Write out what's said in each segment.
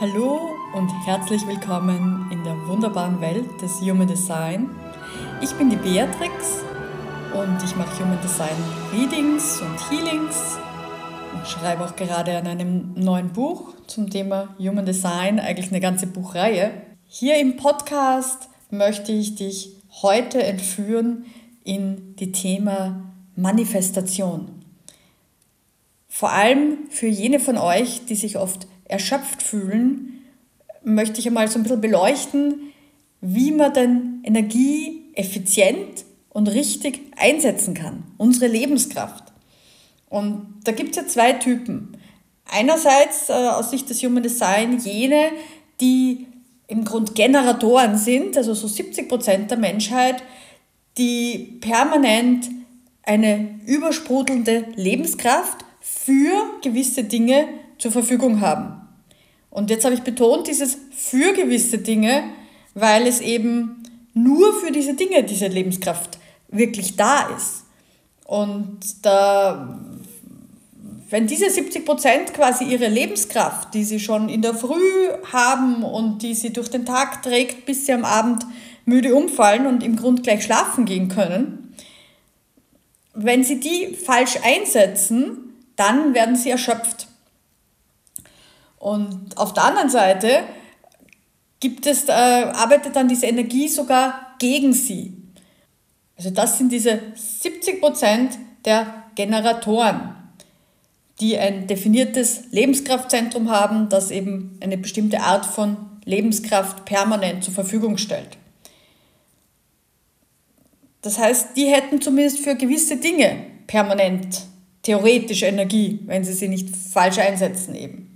Hallo und herzlich willkommen in der wunderbaren Welt des Human Design. Ich bin die Beatrix und ich mache Human Design Readings und Healings und schreibe auch gerade an einem neuen Buch zum Thema Human Design, eigentlich eine ganze Buchreihe. Hier im Podcast möchte ich dich heute entführen in die Thema Manifestation. Vor allem für jene von euch, die sich oft erschöpft fühlen, möchte ich einmal so ein bisschen beleuchten, wie man denn Energie effizient und richtig einsetzen kann, unsere Lebenskraft. Und da gibt es ja zwei Typen. Einerseits äh, aus Sicht des Human Design jene, die im Grund Generatoren sind, also so 70 Prozent der Menschheit, die permanent eine übersprudelnde Lebenskraft für gewisse Dinge zur Verfügung haben. Und jetzt habe ich betont dieses für gewisse Dinge, weil es eben nur für diese Dinge diese Lebenskraft wirklich da ist. Und da, wenn diese 70 Prozent quasi ihre Lebenskraft, die sie schon in der Früh haben und die sie durch den Tag trägt, bis sie am Abend müde umfallen und im Grund gleich schlafen gehen können, wenn sie die falsch einsetzen, dann werden sie erschöpft. Und auf der anderen Seite gibt es, äh, arbeitet dann diese Energie sogar gegen sie. Also das sind diese 70 Prozent der Generatoren, die ein definiertes Lebenskraftzentrum haben, das eben eine bestimmte Art von Lebenskraft permanent zur Verfügung stellt. Das heißt, die hätten zumindest für gewisse Dinge permanent theoretisch Energie, wenn sie sie nicht falsch einsetzen eben.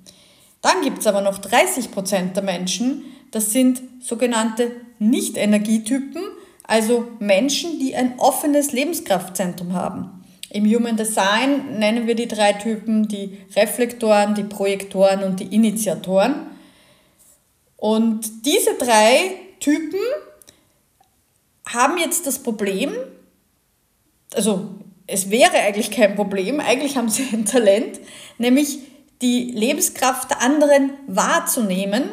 Dann gibt es aber noch 30 Prozent der Menschen, das sind sogenannte Nicht-Energietypen, also Menschen, die ein offenes Lebenskraftzentrum haben. Im Human Design nennen wir die drei Typen die Reflektoren, die Projektoren und die Initiatoren. Und diese drei Typen haben jetzt das Problem, also es wäre eigentlich kein Problem, eigentlich haben sie ein Talent, nämlich die Lebenskraft der anderen wahrzunehmen.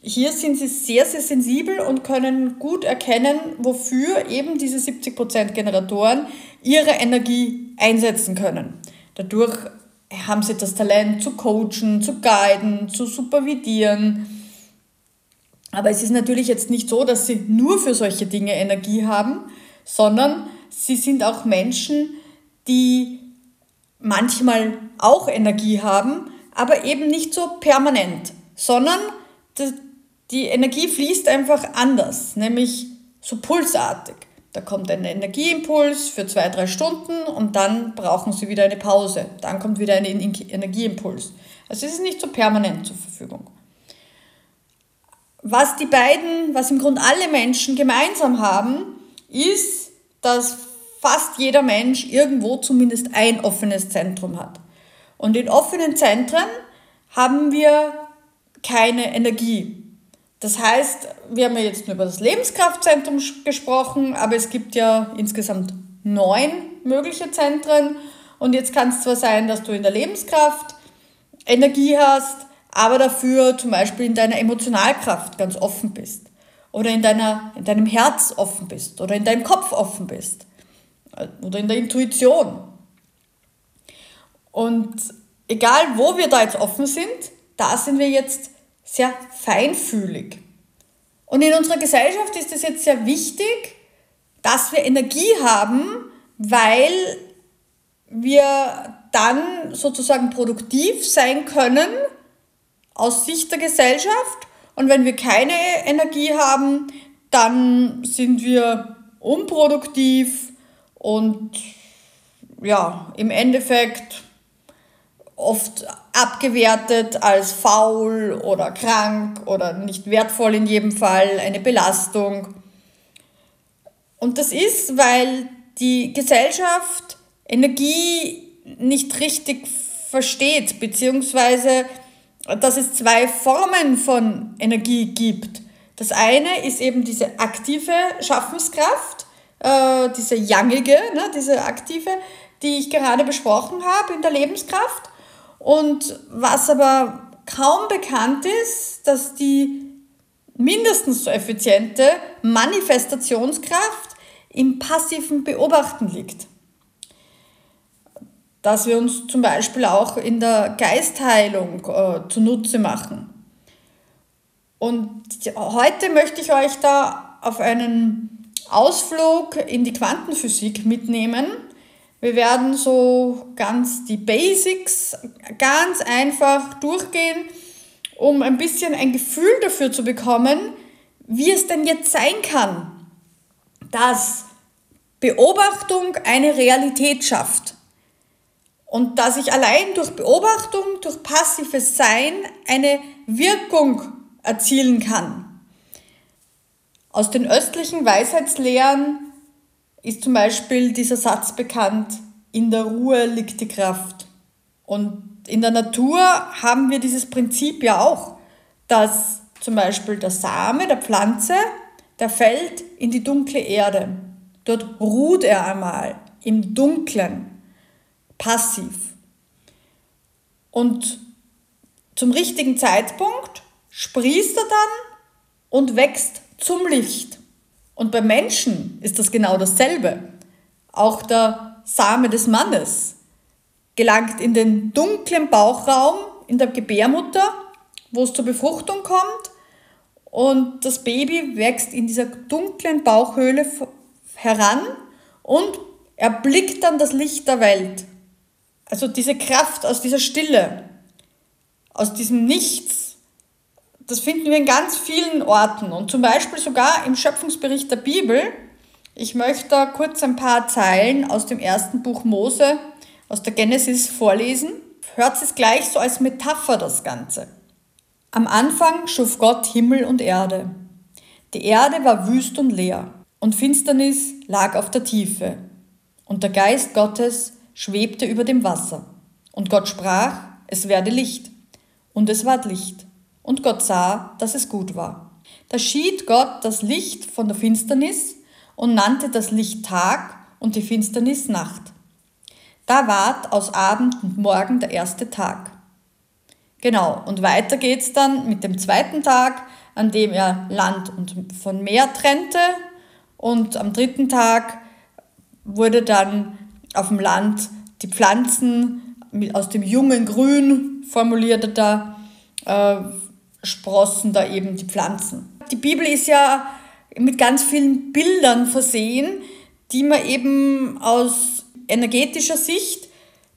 Hier sind sie sehr, sehr sensibel und können gut erkennen, wofür eben diese 70% Generatoren ihre Energie einsetzen können. Dadurch haben sie das Talent zu coachen, zu guiden, zu supervidieren. Aber es ist natürlich jetzt nicht so, dass sie nur für solche Dinge Energie haben, sondern sie sind auch Menschen, die manchmal auch Energie haben, aber eben nicht so permanent, sondern die Energie fließt einfach anders, nämlich so pulsartig. Da kommt ein Energieimpuls für zwei, drei Stunden und dann brauchen sie wieder eine Pause. Dann kommt wieder ein Energieimpuls. Also es ist nicht so permanent zur Verfügung. Was die beiden, was im Grunde alle Menschen gemeinsam haben, ist, dass fast jeder Mensch irgendwo zumindest ein offenes Zentrum hat. Und in offenen Zentren haben wir keine Energie. Das heißt, wir haben ja jetzt nur über das Lebenskraftzentrum gesprochen, aber es gibt ja insgesamt neun mögliche Zentren. Und jetzt kann es zwar sein, dass du in der Lebenskraft Energie hast, aber dafür zum Beispiel in deiner Emotionalkraft ganz offen bist. Oder in, deiner, in deinem Herz offen bist. Oder in deinem Kopf offen bist. Oder in der Intuition. Und egal, wo wir da jetzt offen sind, da sind wir jetzt sehr feinfühlig. Und in unserer Gesellschaft ist es jetzt sehr wichtig, dass wir Energie haben, weil wir dann sozusagen produktiv sein können aus Sicht der Gesellschaft. Und wenn wir keine Energie haben, dann sind wir unproduktiv und ja, im Endeffekt oft abgewertet als faul oder krank oder nicht wertvoll in jedem Fall, eine Belastung. Und das ist, weil die Gesellschaft Energie nicht richtig versteht, beziehungsweise dass es zwei Formen von Energie gibt. Das eine ist eben diese aktive Schaffenskraft, äh, diese yangige, ne, diese aktive, die ich gerade besprochen habe in der Lebenskraft. Und was aber kaum bekannt ist, dass die mindestens so effiziente Manifestationskraft im passiven Beobachten liegt. Dass wir uns zum Beispiel auch in der Geistheilung äh, zunutze machen. Und heute möchte ich euch da auf einen Ausflug in die Quantenphysik mitnehmen. Wir werden so ganz die Basics ganz einfach durchgehen, um ein bisschen ein Gefühl dafür zu bekommen, wie es denn jetzt sein kann, dass Beobachtung eine Realität schafft. Und dass ich allein durch Beobachtung, durch passives Sein eine Wirkung erzielen kann. Aus den östlichen Weisheitslehren ist zum Beispiel dieser Satz bekannt, in der Ruhe liegt die Kraft. Und in der Natur haben wir dieses Prinzip ja auch, dass zum Beispiel der Same der Pflanze der fällt in die dunkle Erde. Dort ruht er einmal im Dunklen, passiv. Und zum richtigen Zeitpunkt sprießt er dann und wächst zum Licht. Und beim Menschen ist das genau dasselbe. Auch der Same des Mannes gelangt in den dunklen Bauchraum in der Gebärmutter, wo es zur Befruchtung kommt und das Baby wächst in dieser dunklen Bauchhöhle heran und erblickt dann das Licht der Welt. Also diese Kraft aus dieser Stille, aus diesem Nichts, das finden wir in ganz vielen Orten und zum Beispiel sogar im Schöpfungsbericht der Bibel. Ich möchte kurz ein paar Zeilen aus dem ersten Buch Mose, aus der Genesis vorlesen. Hört es gleich so als Metapher das Ganze. Am Anfang schuf Gott Himmel und Erde. Die Erde war wüst und leer, und Finsternis lag auf der Tiefe, und der Geist Gottes schwebte über dem Wasser. Und Gott sprach, es werde Licht. Und es ward Licht. Und Gott sah, dass es gut war. Da schied Gott das Licht von der Finsternis und nannte das Licht Tag und die Finsternis Nacht. Da ward aus Abend und Morgen der erste Tag. Genau, und weiter geht's dann mit dem zweiten Tag, an dem er Land und von Meer trennte. Und am dritten Tag wurde dann auf dem Land die Pflanzen aus dem jungen Grün, formulierte da, äh, sprossen da eben die Pflanzen. Die Bibel ist ja mit ganz vielen Bildern versehen, die man eben aus energetischer Sicht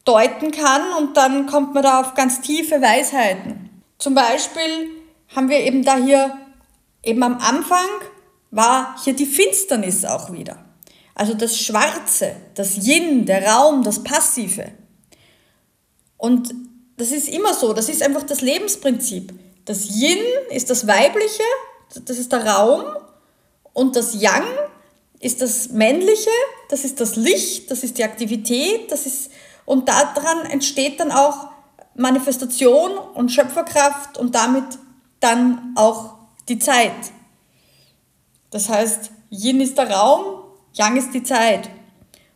deuten kann und dann kommt man da auf ganz tiefe Weisheiten. Zum Beispiel haben wir eben da hier, eben am Anfang war hier die Finsternis auch wieder. Also das Schwarze, das Yin, der Raum, das Passive. Und das ist immer so, das ist einfach das Lebensprinzip. Das Yin ist das Weibliche, das ist der Raum und das Yang ist das Männliche, das ist das Licht, das ist die Aktivität, das ist und daran entsteht dann auch Manifestation und Schöpferkraft und damit dann auch die Zeit. Das heißt, Yin ist der Raum, Yang ist die Zeit.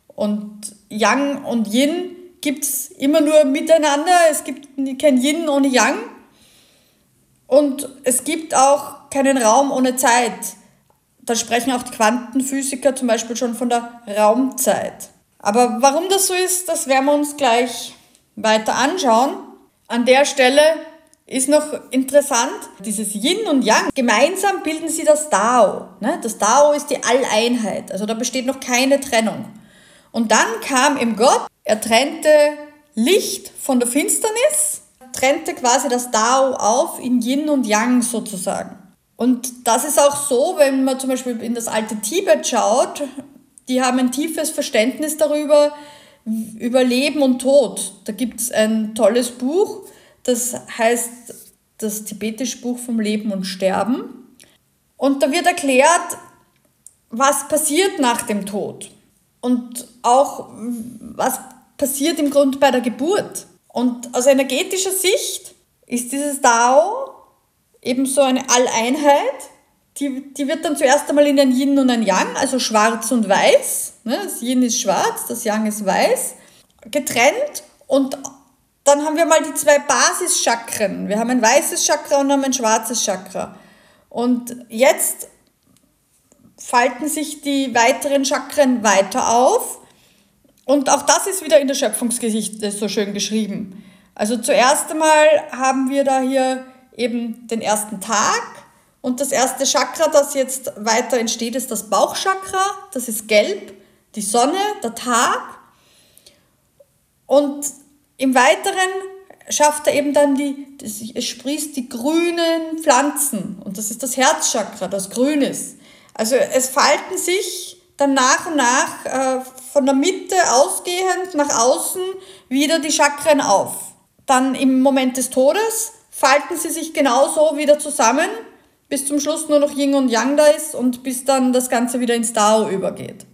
Und Yang und Yin gibt es immer nur miteinander. Es gibt kein Yin ohne Yang. Und es gibt auch keinen Raum ohne Zeit. Da sprechen auch die Quantenphysiker zum Beispiel schon von der Raumzeit. Aber warum das so ist, das werden wir uns gleich weiter anschauen. An der Stelle ist noch interessant, dieses Yin und Yang, gemeinsam bilden sie das Dao. Ne? Das Dao ist die Alleinheit, also da besteht noch keine Trennung. Und dann kam im Gott, er trennte Licht von der Finsternis, trennte quasi das Dao auf in Yin und Yang sozusagen. Und das ist auch so, wenn man zum Beispiel in das alte Tibet schaut, die haben ein tiefes Verständnis darüber, über Leben und Tod. Da gibt es ein tolles Buch, das heißt das tibetische Buch vom Leben und Sterben. Und da wird erklärt, was passiert nach dem Tod und auch was passiert im Grunde bei der Geburt. Und aus energetischer Sicht ist dieses Dao eben so eine Alleinheit, die, die wird dann zuerst einmal in ein Yin und ein Yang, also schwarz und weiß. Ne? Das Yin ist schwarz, das Yang ist weiß, getrennt und dann haben wir mal die zwei Basischakren. Wir haben ein weißes Chakra und haben ein schwarzes Chakra. Und jetzt falten sich die weiteren Chakren weiter auf. Und auch das ist wieder in der Schöpfungsgeschichte so schön geschrieben. Also zuerst einmal haben wir da hier eben den ersten Tag und das erste Chakra, das jetzt weiter entsteht, ist das Bauchchakra. Das ist gelb, die Sonne, der Tag. Und im Weiteren schafft er eben dann die, es sprießt die grünen Pflanzen. Und das ist das Herzchakra, das grün ist. Also es falten sich dann nach und nach äh, von der Mitte ausgehend nach außen wieder die Chakren auf. Dann im Moment des Todes falten sie sich genauso wieder zusammen, bis zum Schluss nur noch Yin und Yang da ist und bis dann das Ganze wieder ins Dao übergeht.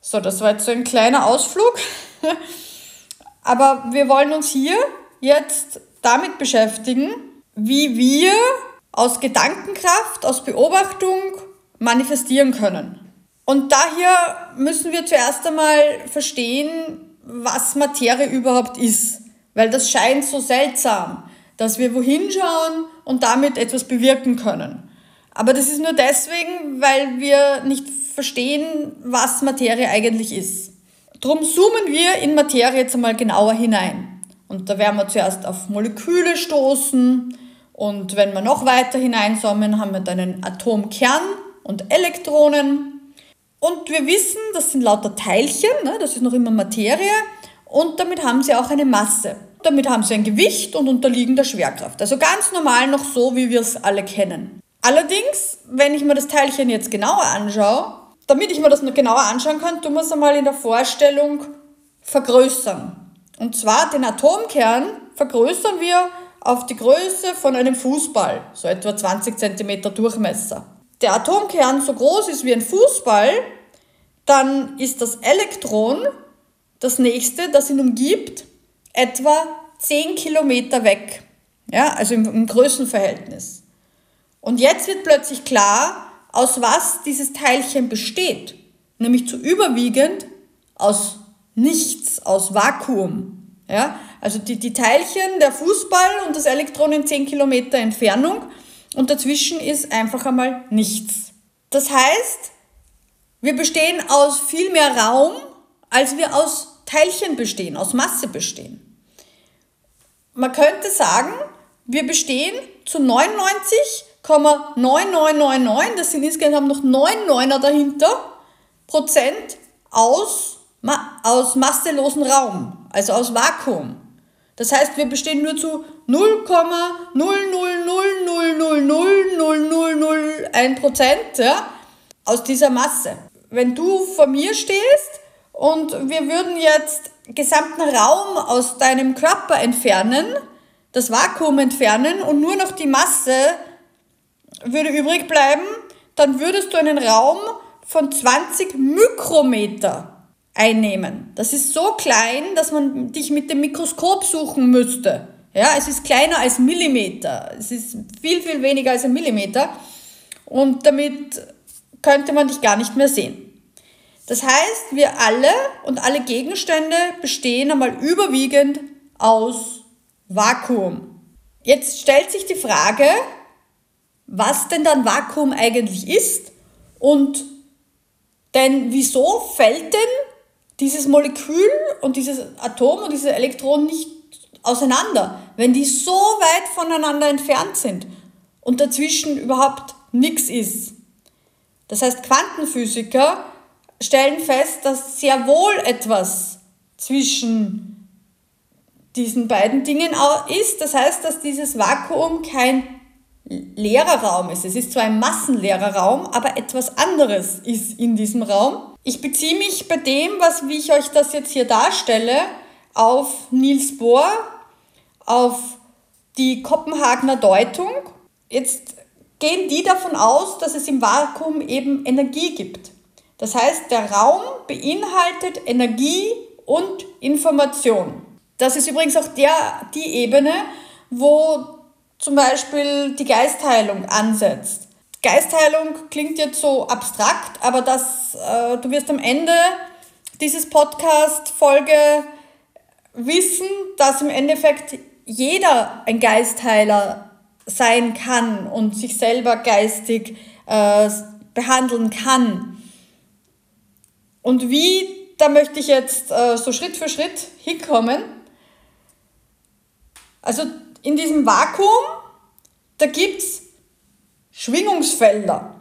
So, das war jetzt so ein kleiner Ausflug. Aber wir wollen uns hier jetzt damit beschäftigen, wie wir aus Gedankenkraft, aus Beobachtung manifestieren können. Und daher müssen wir zuerst einmal verstehen, was Materie überhaupt ist, weil das scheint so seltsam, dass wir wohin schauen und damit etwas bewirken können. Aber das ist nur deswegen, weil wir nicht verstehen, was Materie eigentlich ist. Drum zoomen wir in Materie jetzt einmal genauer hinein. Und da werden wir zuerst auf Moleküle stoßen und wenn wir noch weiter hineinzoomen, haben wir dann einen Atomkern und Elektronen. Und wir wissen, das sind lauter Teilchen, ne? das ist noch immer Materie und damit haben sie auch eine Masse. Damit haben sie ein Gewicht und unterliegen der Schwerkraft. Also ganz normal noch so, wie wir es alle kennen. Allerdings, wenn ich mir das Teilchen jetzt genauer anschaue, damit ich mir das noch genauer anschauen kann, tun wir es einmal in der Vorstellung vergrößern. Und zwar den Atomkern vergrößern wir auf die Größe von einem Fußball, so etwa 20 cm Durchmesser. Der Atomkern so groß ist wie ein Fußball, dann ist das Elektron das nächste, das ihn umgibt, etwa 10 Kilometer weg. Ja, also im, im Größenverhältnis. Und jetzt wird plötzlich klar, aus was dieses Teilchen besteht. Nämlich zu überwiegend aus nichts, aus Vakuum. Ja? Also die, die Teilchen, der Fußball und das Elektron in 10 Kilometer Entfernung und dazwischen ist einfach einmal nichts. Das heißt, wir bestehen aus viel mehr Raum, als wir aus Teilchen bestehen, aus Masse bestehen. Man könnte sagen, wir bestehen zu 99 9999, das sind insgesamt noch 9 Neuner dahinter, Prozent aus, aus masselosen Raum, also aus Vakuum. Das heißt, wir bestehen nur zu 0,000000001 Prozent ja, aus dieser Masse. Wenn du vor mir stehst und wir würden jetzt gesamten Raum aus deinem Körper entfernen, das Vakuum entfernen und nur noch die Masse würde übrig bleiben, dann würdest du einen Raum von 20 Mikrometer einnehmen. Das ist so klein, dass man dich mit dem Mikroskop suchen müsste. Ja, es ist kleiner als Millimeter. Es ist viel, viel weniger als ein Millimeter. Und damit könnte man dich gar nicht mehr sehen. Das heißt, wir alle und alle Gegenstände bestehen einmal überwiegend aus Vakuum. Jetzt stellt sich die Frage, was denn dann Vakuum eigentlich ist und denn wieso fällt denn dieses Molekül und dieses Atom und dieses Elektron nicht auseinander, wenn die so weit voneinander entfernt sind und dazwischen überhaupt nichts ist. Das heißt, Quantenphysiker stellen fest, dass sehr wohl etwas zwischen diesen beiden Dingen ist. Das heißt, dass dieses Vakuum kein leerer Raum ist. Es ist zwar ein massenleerer Raum, aber etwas anderes ist in diesem Raum. Ich beziehe mich bei dem, was, wie ich euch das jetzt hier darstelle, auf Niels Bohr, auf die Kopenhagener Deutung. Jetzt gehen die davon aus, dass es im Vakuum eben Energie gibt. Das heißt, der Raum beinhaltet Energie und Information. Das ist übrigens auch der, die Ebene, wo zum Beispiel die Geistheilung ansetzt. Geistheilung klingt jetzt so abstrakt, aber das, äh, du wirst am Ende dieses Podcast-Folge wissen, dass im Endeffekt jeder ein Geistheiler sein kann und sich selber geistig äh, behandeln kann. Und wie, da möchte ich jetzt äh, so Schritt für Schritt hinkommen. Also in diesem Vakuum, da gibt es Schwingungsfelder,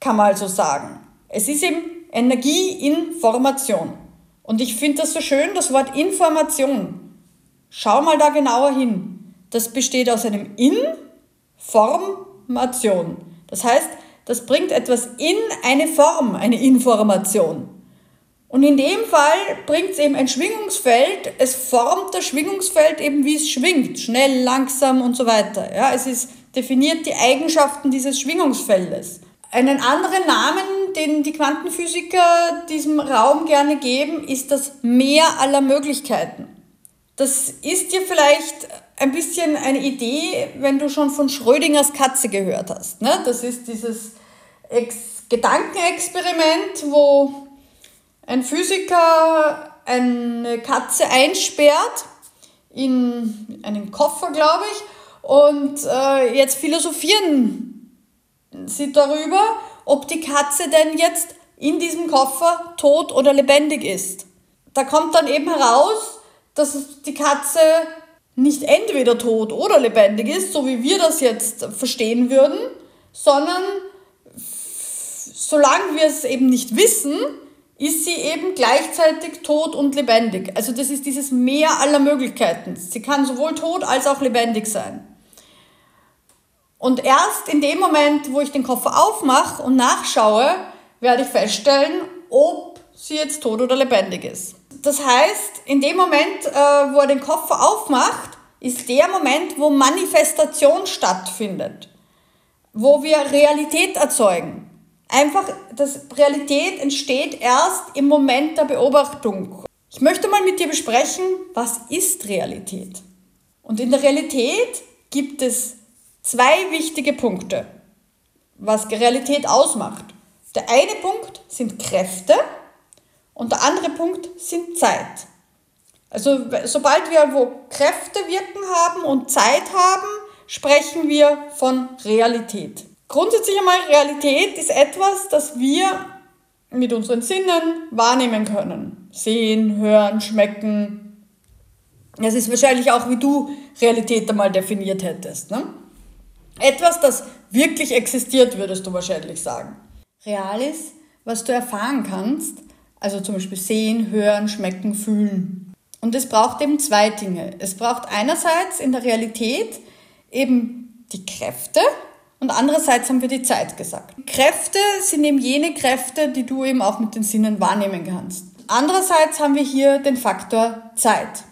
kann man also sagen. Es ist eben Energieinformation. Und ich finde das so schön, das Wort Information. Schau mal da genauer hin. Das besteht aus einem Information. Das heißt, das bringt etwas in eine Form, eine Information. Und in dem Fall bringt es eben ein Schwingungsfeld. Es formt das Schwingungsfeld eben, wie es schwingt. Schnell, langsam und so weiter. Ja, es ist definiert die Eigenschaften dieses Schwingungsfeldes. Einen anderen Namen, den die Quantenphysiker diesem Raum gerne geben, ist das Meer aller Möglichkeiten. Das ist dir vielleicht ein bisschen eine Idee, wenn du schon von Schrödingers Katze gehört hast. Ne? Das ist dieses Ex Gedankenexperiment, wo ein Physiker eine Katze einsperrt in einen Koffer, glaube ich, und äh, jetzt philosophieren sie darüber, ob die Katze denn jetzt in diesem Koffer tot oder lebendig ist. Da kommt dann eben heraus, dass die Katze nicht entweder tot oder lebendig ist, so wie wir das jetzt verstehen würden, sondern solange wir es eben nicht wissen, ist sie eben gleichzeitig tot und lebendig. Also das ist dieses Meer aller Möglichkeiten. Sie kann sowohl tot als auch lebendig sein. Und erst in dem Moment, wo ich den Koffer aufmache und nachschaue, werde ich feststellen, ob sie jetzt tot oder lebendig ist. Das heißt, in dem Moment, äh, wo er den Koffer aufmacht, ist der Moment, wo Manifestation stattfindet, wo wir Realität erzeugen. Einfach, das Realität entsteht erst im Moment der Beobachtung. Ich möchte mal mit dir besprechen, was ist Realität? Und in der Realität gibt es zwei wichtige Punkte, was Realität ausmacht. Der eine Punkt sind Kräfte und der andere Punkt sind Zeit. Also sobald wir wo Kräfte wirken haben und Zeit haben, sprechen wir von Realität. Grundsätzlich einmal Realität ist etwas, das wir mit unseren Sinnen wahrnehmen können. Sehen, hören, schmecken. Das ist wahrscheinlich auch, wie du Realität einmal definiert hättest. Ne? Etwas, das wirklich existiert, würdest du wahrscheinlich sagen. Real ist, was du erfahren kannst, also zum Beispiel sehen, hören, schmecken, fühlen. Und es braucht eben zwei Dinge. Es braucht einerseits in der Realität eben die Kräfte und andererseits haben wir die Zeit gesagt. Kräfte sind eben jene Kräfte, die du eben auch mit den Sinnen wahrnehmen kannst. Andererseits haben wir hier den Faktor Zeit.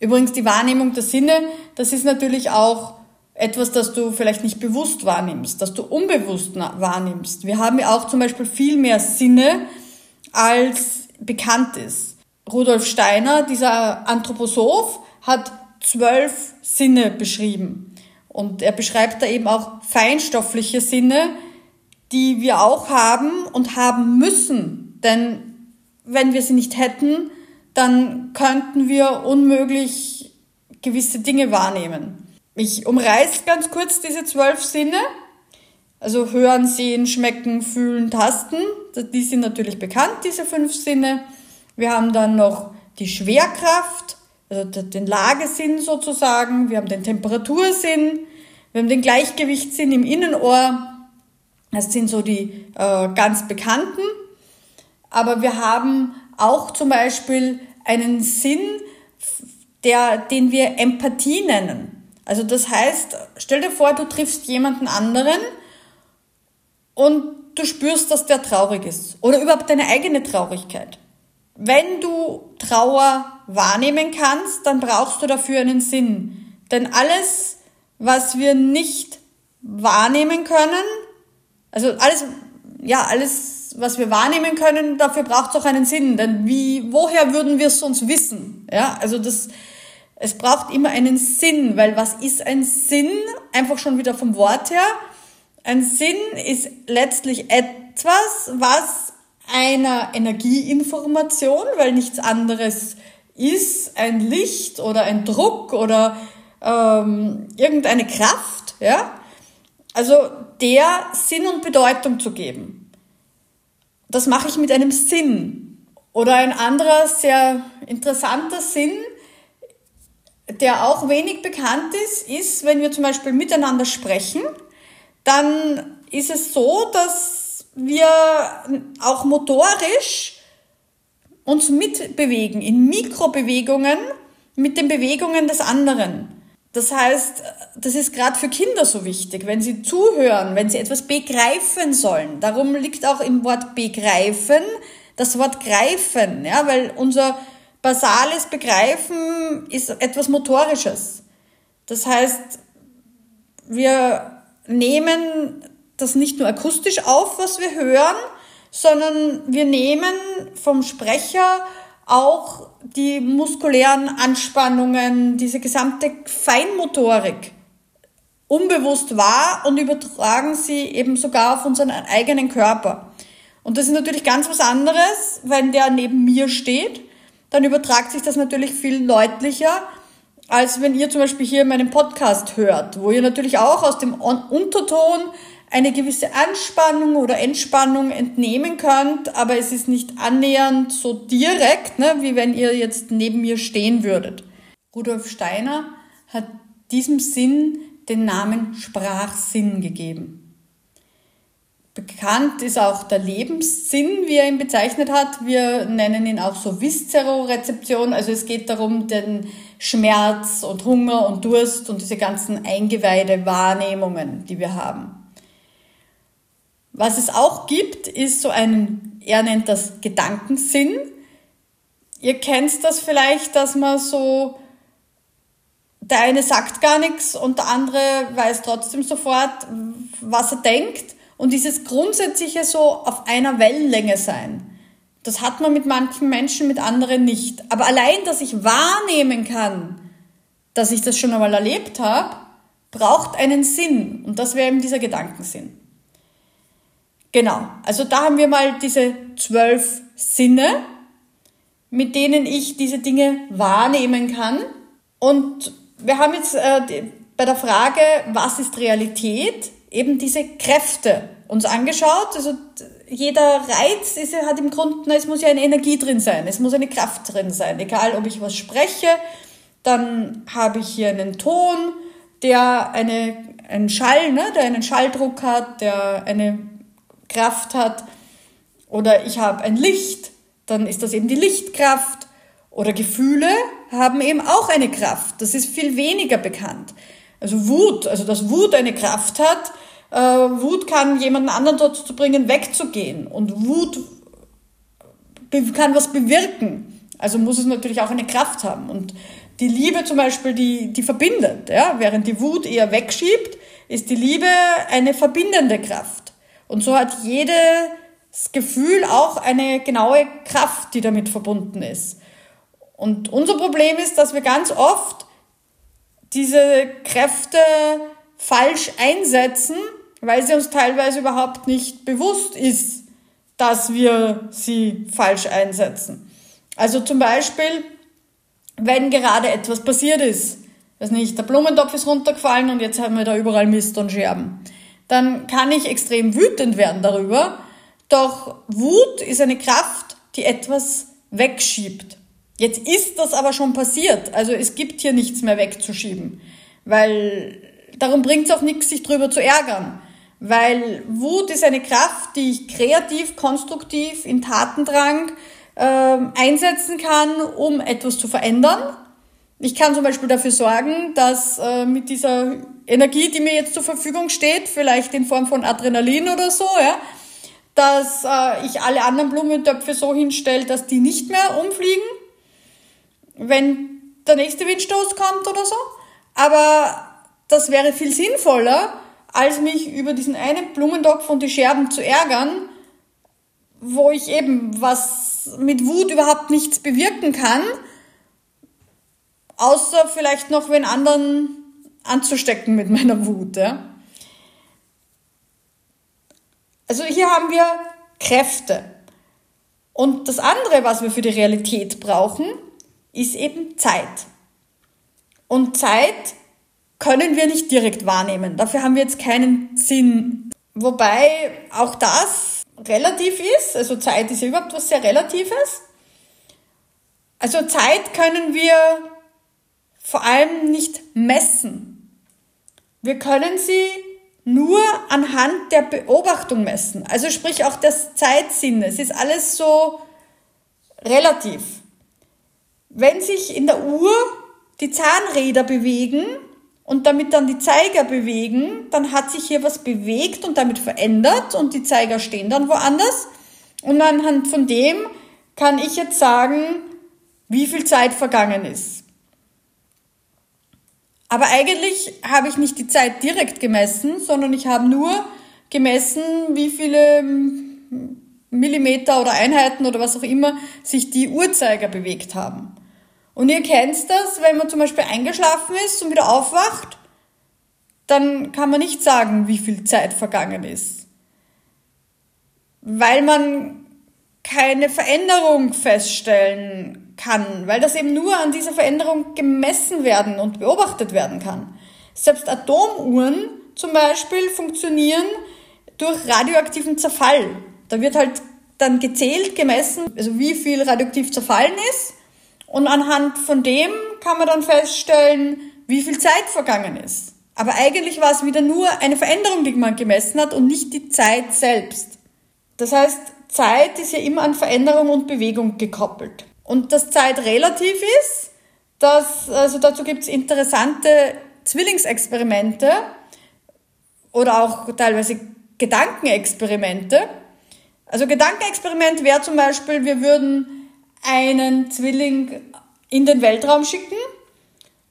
Übrigens die Wahrnehmung der Sinne, das ist natürlich auch etwas, das du vielleicht nicht bewusst wahrnimmst, das du unbewusst wahrnimmst. Wir haben ja auch zum Beispiel viel mehr Sinne, als bekannt ist. Rudolf Steiner, dieser Anthroposoph, hat zwölf Sinne beschrieben. Und er beschreibt da eben auch feinstoffliche Sinne, die wir auch haben und haben müssen. Denn wenn wir sie nicht hätten, dann könnten wir unmöglich gewisse Dinge wahrnehmen. Ich umreiß ganz kurz diese zwölf Sinne. Also hören, sehen, schmecken, fühlen, tasten. Die sind natürlich bekannt, diese fünf Sinne. Wir haben dann noch die Schwerkraft, also den Lagesinn sozusagen. Wir haben den Temperatursinn. Wir haben den Gleichgewichtssinn im Innenohr. Das sind so die äh, ganz bekannten. Aber wir haben auch zum Beispiel einen Sinn, der, den wir Empathie nennen. Also das heißt, stell dir vor, du triffst jemanden anderen und du spürst, dass der traurig ist oder überhaupt deine eigene Traurigkeit. Wenn du Trauer wahrnehmen kannst, dann brauchst du dafür einen Sinn. Denn alles, was wir nicht wahrnehmen können, also alles, ja, alles, was wir wahrnehmen können, dafür braucht es auch einen Sinn. Denn wie, woher würden wir es sonst wissen? Ja, also das, es braucht immer einen Sinn, weil was ist ein Sinn? Einfach schon wieder vom Wort her. Ein Sinn ist letztlich etwas, was einer Energieinformation, weil nichts anderes ist ein Licht oder ein Druck oder ähm, irgendeine Kraft, ja, also der Sinn und Bedeutung zu geben. Das mache ich mit einem Sinn. Oder ein anderer sehr interessanter Sinn, der auch wenig bekannt ist, ist, wenn wir zum Beispiel miteinander sprechen, dann ist es so, dass wir auch motorisch uns mitbewegen in Mikrobewegungen mit den Bewegungen des anderen. Das heißt, das ist gerade für Kinder so wichtig, wenn sie zuhören, wenn sie etwas begreifen sollen. Darum liegt auch im Wort begreifen das Wort greifen, ja, weil unser basales Begreifen ist etwas Motorisches. Das heißt, wir nehmen das nicht nur akustisch auf, was wir hören, sondern wir nehmen vom Sprecher auch die muskulären Anspannungen, diese gesamte Feinmotorik unbewusst wahr und übertragen sie eben sogar auf unseren eigenen Körper. Und das ist natürlich ganz was anderes, wenn der neben mir steht, dann übertragt sich das natürlich viel deutlicher, als wenn ihr zum Beispiel hier meinen Podcast hört, wo ihr natürlich auch aus dem Unterton eine gewisse Anspannung oder Entspannung entnehmen könnt, aber es ist nicht annähernd so direkt, ne, wie wenn ihr jetzt neben mir stehen würdet. Rudolf Steiner hat diesem Sinn den Namen Sprachsinn gegeben. Bekannt ist auch der Lebenssinn, wie er ihn bezeichnet hat. Wir nennen ihn auch so Viszerorezeption. Also es geht darum, den Schmerz und Hunger und Durst und diese ganzen Eingeweide Wahrnehmungen, die wir haben. Was es auch gibt, ist so ein, er nennt das Gedankensinn. Ihr kennt das vielleicht, dass man so, der eine sagt gar nichts und der andere weiß trotzdem sofort, was er denkt. Und dieses grundsätzliche so auf einer Wellenlänge sein, das hat man mit manchen Menschen, mit anderen nicht. Aber allein, dass ich wahrnehmen kann, dass ich das schon einmal erlebt habe, braucht einen Sinn. Und das wäre eben dieser Gedankensinn. Genau, also da haben wir mal diese zwölf Sinne, mit denen ich diese Dinge wahrnehmen kann. Und wir haben jetzt äh, bei der Frage, was ist Realität, eben diese Kräfte uns angeschaut. Also jeder Reiz ist, hat im Grunde, es muss ja eine Energie drin sein, es muss eine Kraft drin sein. Egal, ob ich was spreche, dann habe ich hier einen Ton, der eine, einen Schall, ne, der einen Schalldruck hat, der eine Kraft hat. Oder ich habe ein Licht, dann ist das eben die Lichtkraft. Oder Gefühle haben eben auch eine Kraft. Das ist viel weniger bekannt. Also Wut, also dass Wut eine Kraft hat. Äh, Wut kann jemanden anderen dazu bringen, wegzugehen. Und Wut kann was bewirken. Also muss es natürlich auch eine Kraft haben. Und die Liebe zum Beispiel, die, die verbindet. Ja? Während die Wut eher wegschiebt, ist die Liebe eine verbindende Kraft. Und so hat jedes Gefühl auch eine genaue Kraft, die damit verbunden ist. Und unser Problem ist, dass wir ganz oft diese Kräfte falsch einsetzen, weil sie uns teilweise überhaupt nicht bewusst ist, dass wir sie falsch einsetzen. Also zum Beispiel, wenn gerade etwas passiert ist, weiß nicht, der Blumentopf ist runtergefallen und jetzt haben wir da überall Mist und Scherben, dann kann ich extrem wütend werden darüber. Doch Wut ist eine Kraft, die etwas wegschiebt. Jetzt ist das aber schon passiert. Also es gibt hier nichts mehr wegzuschieben. Weil darum bringt es auch nichts, sich drüber zu ärgern. Weil Wut ist eine Kraft, die ich kreativ, konstruktiv, in Tatendrang äh, einsetzen kann, um etwas zu verändern. Ich kann zum Beispiel dafür sorgen, dass äh, mit dieser Energie, die mir jetzt zur Verfügung steht, vielleicht in Form von Adrenalin oder so, ja, dass äh, ich alle anderen Blumentöpfe so hinstelle, dass die nicht mehr umfliegen wenn der nächste Windstoß kommt oder so. Aber das wäre viel sinnvoller, als mich über diesen einen Blumentopf und die Scherben zu ärgern, wo ich eben was mit Wut überhaupt nichts bewirken kann, außer vielleicht noch wen anderen anzustecken mit meiner Wut. Ja? Also hier haben wir Kräfte. Und das andere, was wir für die Realität brauchen, ist eben Zeit. Und Zeit können wir nicht direkt wahrnehmen. Dafür haben wir jetzt keinen Sinn. Wobei auch das relativ ist. Also Zeit ist ja überhaupt was sehr Relatives. Also Zeit können wir vor allem nicht messen. Wir können sie nur anhand der Beobachtung messen. Also sprich auch das Zeitsinn. Es ist alles so relativ. Wenn sich in der Uhr die Zahnräder bewegen und damit dann die Zeiger bewegen, dann hat sich hier was bewegt und damit verändert und die Zeiger stehen dann woanders. Und anhand von dem kann ich jetzt sagen, wie viel Zeit vergangen ist. Aber eigentlich habe ich nicht die Zeit direkt gemessen, sondern ich habe nur gemessen, wie viele Millimeter oder Einheiten oder was auch immer sich die Uhrzeiger bewegt haben. Und ihr kennt das, wenn man zum Beispiel eingeschlafen ist und wieder aufwacht, dann kann man nicht sagen, wie viel Zeit vergangen ist. Weil man keine Veränderung feststellen kann, weil das eben nur an dieser Veränderung gemessen werden und beobachtet werden kann. Selbst Atomuhren zum Beispiel funktionieren durch radioaktiven Zerfall. Da wird halt dann gezählt, gemessen, also wie viel radioaktiv zerfallen ist. Und anhand von dem kann man dann feststellen, wie viel Zeit vergangen ist. Aber eigentlich war es wieder nur eine Veränderung, die man gemessen hat und nicht die Zeit selbst. Das heißt, Zeit ist ja immer an Veränderung und Bewegung gekoppelt. Und dass Zeit relativ ist, das, also dazu gibt es interessante Zwillingsexperimente oder auch teilweise Gedankenexperimente. Also Gedankenexperiment wäre zum Beispiel, wir würden einen Zwilling in den Weltraum schicken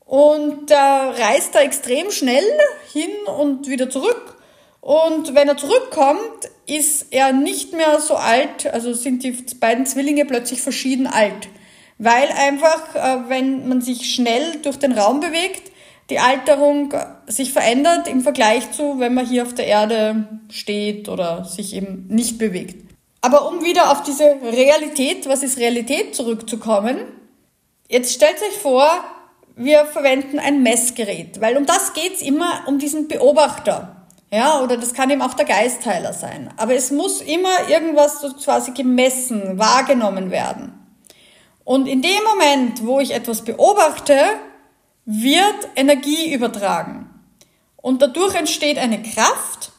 und der reist da extrem schnell hin und wieder zurück. Und wenn er zurückkommt, ist er nicht mehr so alt, also sind die beiden Zwillinge plötzlich verschieden alt. Weil einfach, äh, wenn man sich schnell durch den Raum bewegt, die Alterung sich verändert im Vergleich zu, wenn man hier auf der Erde steht oder sich eben nicht bewegt. Aber um wieder auf diese Realität, was ist Realität, zurückzukommen, jetzt stellt euch vor, wir verwenden ein Messgerät, weil um das geht's immer, um diesen Beobachter. Ja, oder das kann eben auch der Geistheiler sein. Aber es muss immer irgendwas so quasi gemessen, wahrgenommen werden. Und in dem Moment, wo ich etwas beobachte, wird Energie übertragen. Und dadurch entsteht eine Kraft.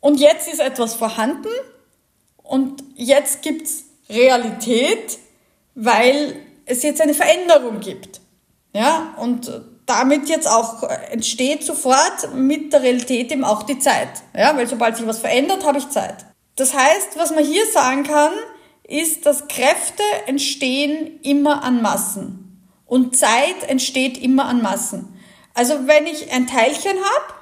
Und jetzt ist etwas vorhanden. Und jetzt gibt's Realität, weil es jetzt eine Veränderung gibt. Ja, und damit jetzt auch entsteht sofort mit der Realität eben auch die Zeit. Ja, weil sobald sich was verändert, habe ich Zeit. Das heißt, was man hier sagen kann, ist, dass Kräfte entstehen immer an Massen und Zeit entsteht immer an Massen. Also wenn ich ein Teilchen habe,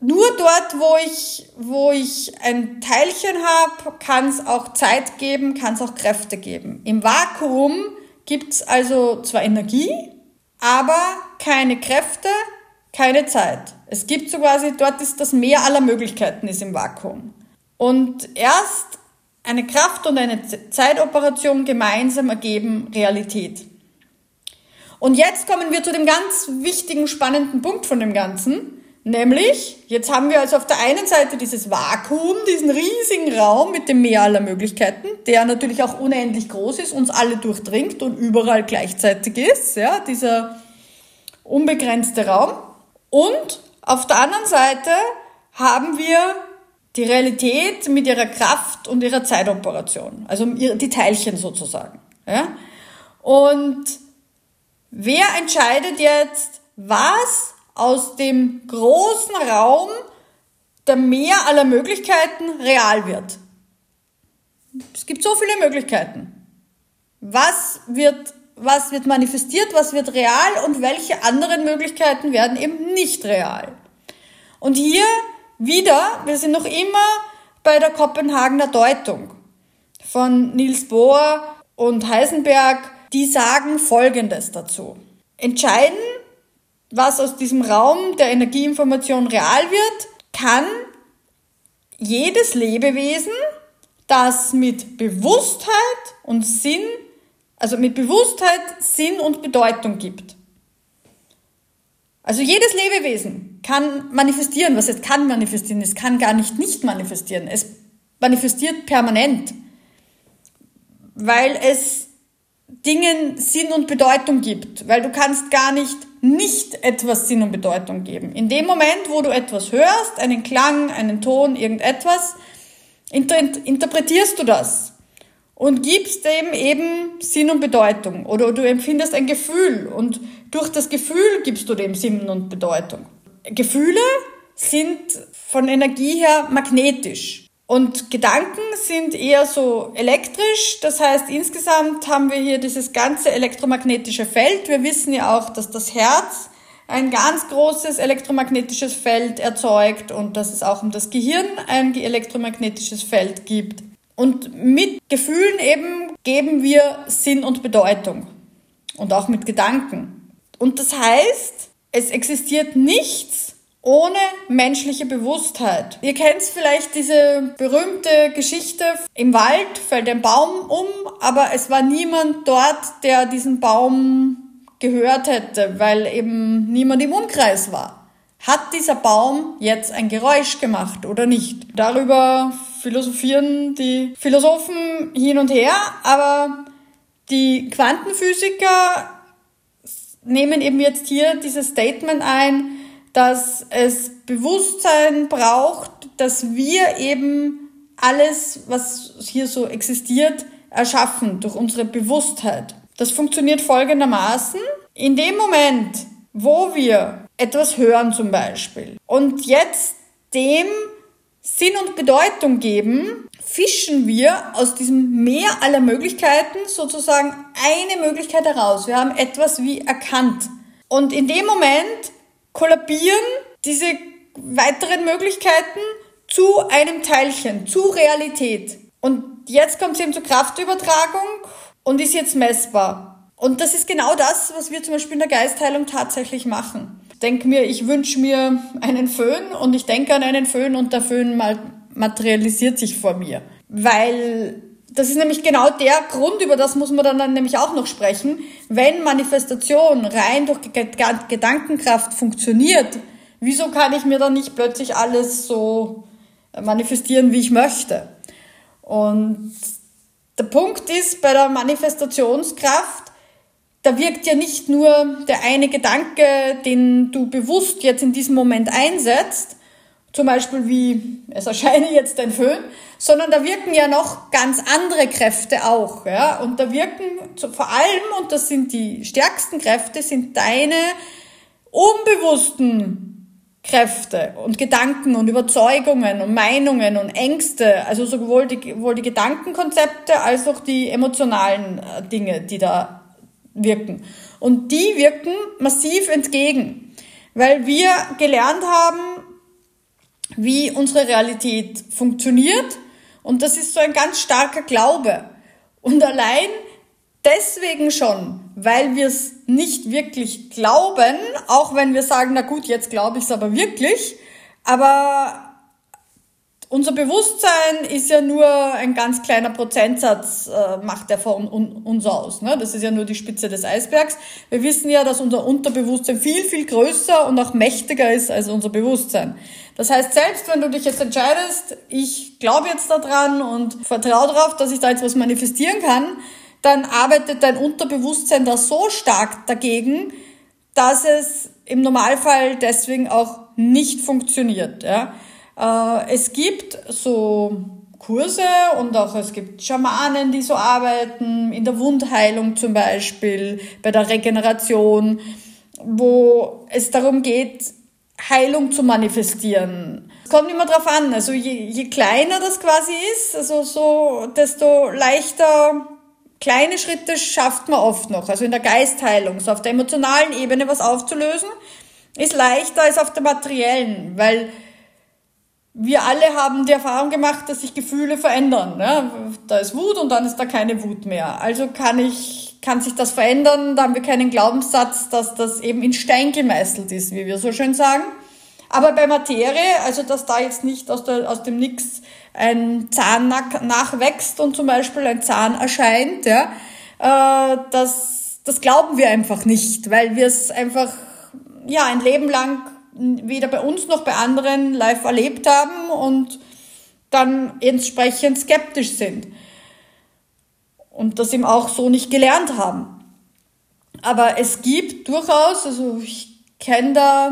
nur dort, wo ich, wo ich ein Teilchen habe, kann es auch Zeit geben, kann es auch Kräfte geben. Im Vakuum gibt es also zwar Energie, aber keine Kräfte, keine Zeit. Es gibt so quasi, dort ist das Meer aller Möglichkeiten ist im Vakuum. Und erst eine Kraft und eine Zeitoperation gemeinsam ergeben Realität. Und jetzt kommen wir zu dem ganz wichtigen, spannenden Punkt von dem Ganzen. Nämlich, jetzt haben wir also auf der einen Seite dieses Vakuum, diesen riesigen Raum mit dem Meer aller Möglichkeiten, der natürlich auch unendlich groß ist, uns alle durchdringt und überall gleichzeitig ist, ja, dieser unbegrenzte Raum. Und auf der anderen Seite haben wir die Realität mit ihrer Kraft und ihrer Zeitoperation, also die Teilchen sozusagen. Ja? Und wer entscheidet jetzt, was aus dem großen Raum der Meer aller Möglichkeiten real wird. Es gibt so viele Möglichkeiten. Was wird, was wird manifestiert, was wird real und welche anderen Möglichkeiten werden eben nicht real. Und hier wieder, wir sind noch immer bei der Kopenhagener Deutung von Niels Bohr und Heisenberg, die sagen Folgendes dazu. Entscheiden was aus diesem Raum der Energieinformation real wird, kann jedes Lebewesen, das mit Bewusstheit und Sinn also mit Bewusstheit Sinn und Bedeutung gibt. Also jedes Lebewesen kann manifestieren, was es kann manifestieren, es kann gar nicht nicht manifestieren, es manifestiert permanent, weil es Dingen Sinn und Bedeutung gibt, weil du kannst gar nicht nicht etwas Sinn und Bedeutung geben. In dem Moment, wo du etwas hörst, einen Klang, einen Ton, irgendetwas, inter interpretierst du das und gibst dem eben Sinn und Bedeutung oder du empfindest ein Gefühl und durch das Gefühl gibst du dem Sinn und Bedeutung. Gefühle sind von Energie her magnetisch und Gedanken sind eher so elektrisch. Das heißt, insgesamt haben wir hier dieses ganze elektromagnetische Feld. Wir wissen ja auch, dass das Herz ein ganz großes elektromagnetisches Feld erzeugt und dass es auch um das Gehirn ein elektromagnetisches Feld gibt. Und mit Gefühlen eben geben wir Sinn und Bedeutung. Und auch mit Gedanken. Und das heißt, es existiert nichts ohne menschliche Bewusstheit. Ihr kennt vielleicht diese berühmte Geschichte, im Wald fällt ein Baum um, aber es war niemand dort, der diesen Baum gehört hätte, weil eben niemand im Umkreis war. Hat dieser Baum jetzt ein Geräusch gemacht oder nicht? Darüber philosophieren die Philosophen hin und her, aber die Quantenphysiker nehmen eben jetzt hier dieses Statement ein, dass es Bewusstsein braucht, dass wir eben alles, was hier so existiert, erschaffen durch unsere Bewusstheit. Das funktioniert folgendermaßen. In dem Moment, wo wir etwas hören zum Beispiel und jetzt dem Sinn und Bedeutung geben, fischen wir aus diesem Meer aller Möglichkeiten sozusagen eine Möglichkeit heraus. Wir haben etwas wie erkannt. Und in dem Moment kollabieren diese weiteren Möglichkeiten zu einem Teilchen, zu Realität. Und jetzt kommt es eben zur Kraftübertragung und ist jetzt messbar. Und das ist genau das, was wir zum Beispiel in der Geistheilung tatsächlich machen denke mir, ich wünsche mir einen Föhn und ich denke an einen Föhn und der Föhn mal materialisiert sich vor mir. Weil das ist nämlich genau der Grund, über das muss man dann nämlich auch noch sprechen. Wenn Manifestation rein durch Gedankenkraft funktioniert, wieso kann ich mir dann nicht plötzlich alles so manifestieren, wie ich möchte? Und der Punkt ist bei der Manifestationskraft, da wirkt ja nicht nur der eine Gedanke, den du bewusst jetzt in diesem Moment einsetzt, zum Beispiel wie es erscheine jetzt ein Föhn, sondern da wirken ja noch ganz andere Kräfte auch, ja, und da wirken vor allem, und das sind die stärksten Kräfte, sind deine unbewussten Kräfte und Gedanken und Überzeugungen und Meinungen und Ängste, also sowohl die, sowohl die Gedankenkonzepte als auch die emotionalen äh, Dinge, die da wirken. Und die wirken massiv entgegen, weil wir gelernt haben, wie unsere Realität funktioniert. Und das ist so ein ganz starker Glaube. Und allein deswegen schon, weil wir es nicht wirklich glauben, auch wenn wir sagen, na gut, jetzt glaube ich es aber wirklich, aber unser Bewusstsein ist ja nur ein ganz kleiner Prozentsatz, äh, macht der von uns aus. Ne? Das ist ja nur die Spitze des Eisbergs. Wir wissen ja, dass unser Unterbewusstsein viel, viel größer und auch mächtiger ist als unser Bewusstsein. Das heißt, selbst wenn du dich jetzt entscheidest, ich glaube jetzt daran und vertraue darauf, dass ich da jetzt was manifestieren kann, dann arbeitet dein Unterbewusstsein da so stark dagegen, dass es im Normalfall deswegen auch nicht funktioniert. Ja? Äh, es gibt so Kurse und auch es gibt Schamanen, die so arbeiten, in der Wundheilung zum Beispiel, bei der Regeneration, wo es darum geht, Heilung zu manifestieren. Es kommt immer drauf an, also je, je kleiner das quasi ist, also so, desto leichter kleine Schritte schafft man oft noch. Also in der Geistheilung, so auf der emotionalen Ebene was aufzulösen, ist leichter als auf der materiellen, weil wir alle haben die Erfahrung gemacht, dass sich Gefühle verändern. Ne? Da ist Wut und dann ist da keine Wut mehr. Also kann ich, kann sich das verändern. Da haben wir keinen Glaubenssatz, dass das eben in Stein gemeißelt ist, wie wir so schön sagen. Aber bei Materie, also dass da jetzt nicht aus, der, aus dem Nix ein Zahn nach, nachwächst und zum Beispiel ein Zahn erscheint, ja, äh, das, das glauben wir einfach nicht, weil wir es einfach ja ein Leben lang weder bei uns noch bei anderen live erlebt haben und dann entsprechend skeptisch sind und das eben auch so nicht gelernt haben. Aber es gibt durchaus, also ich kenne da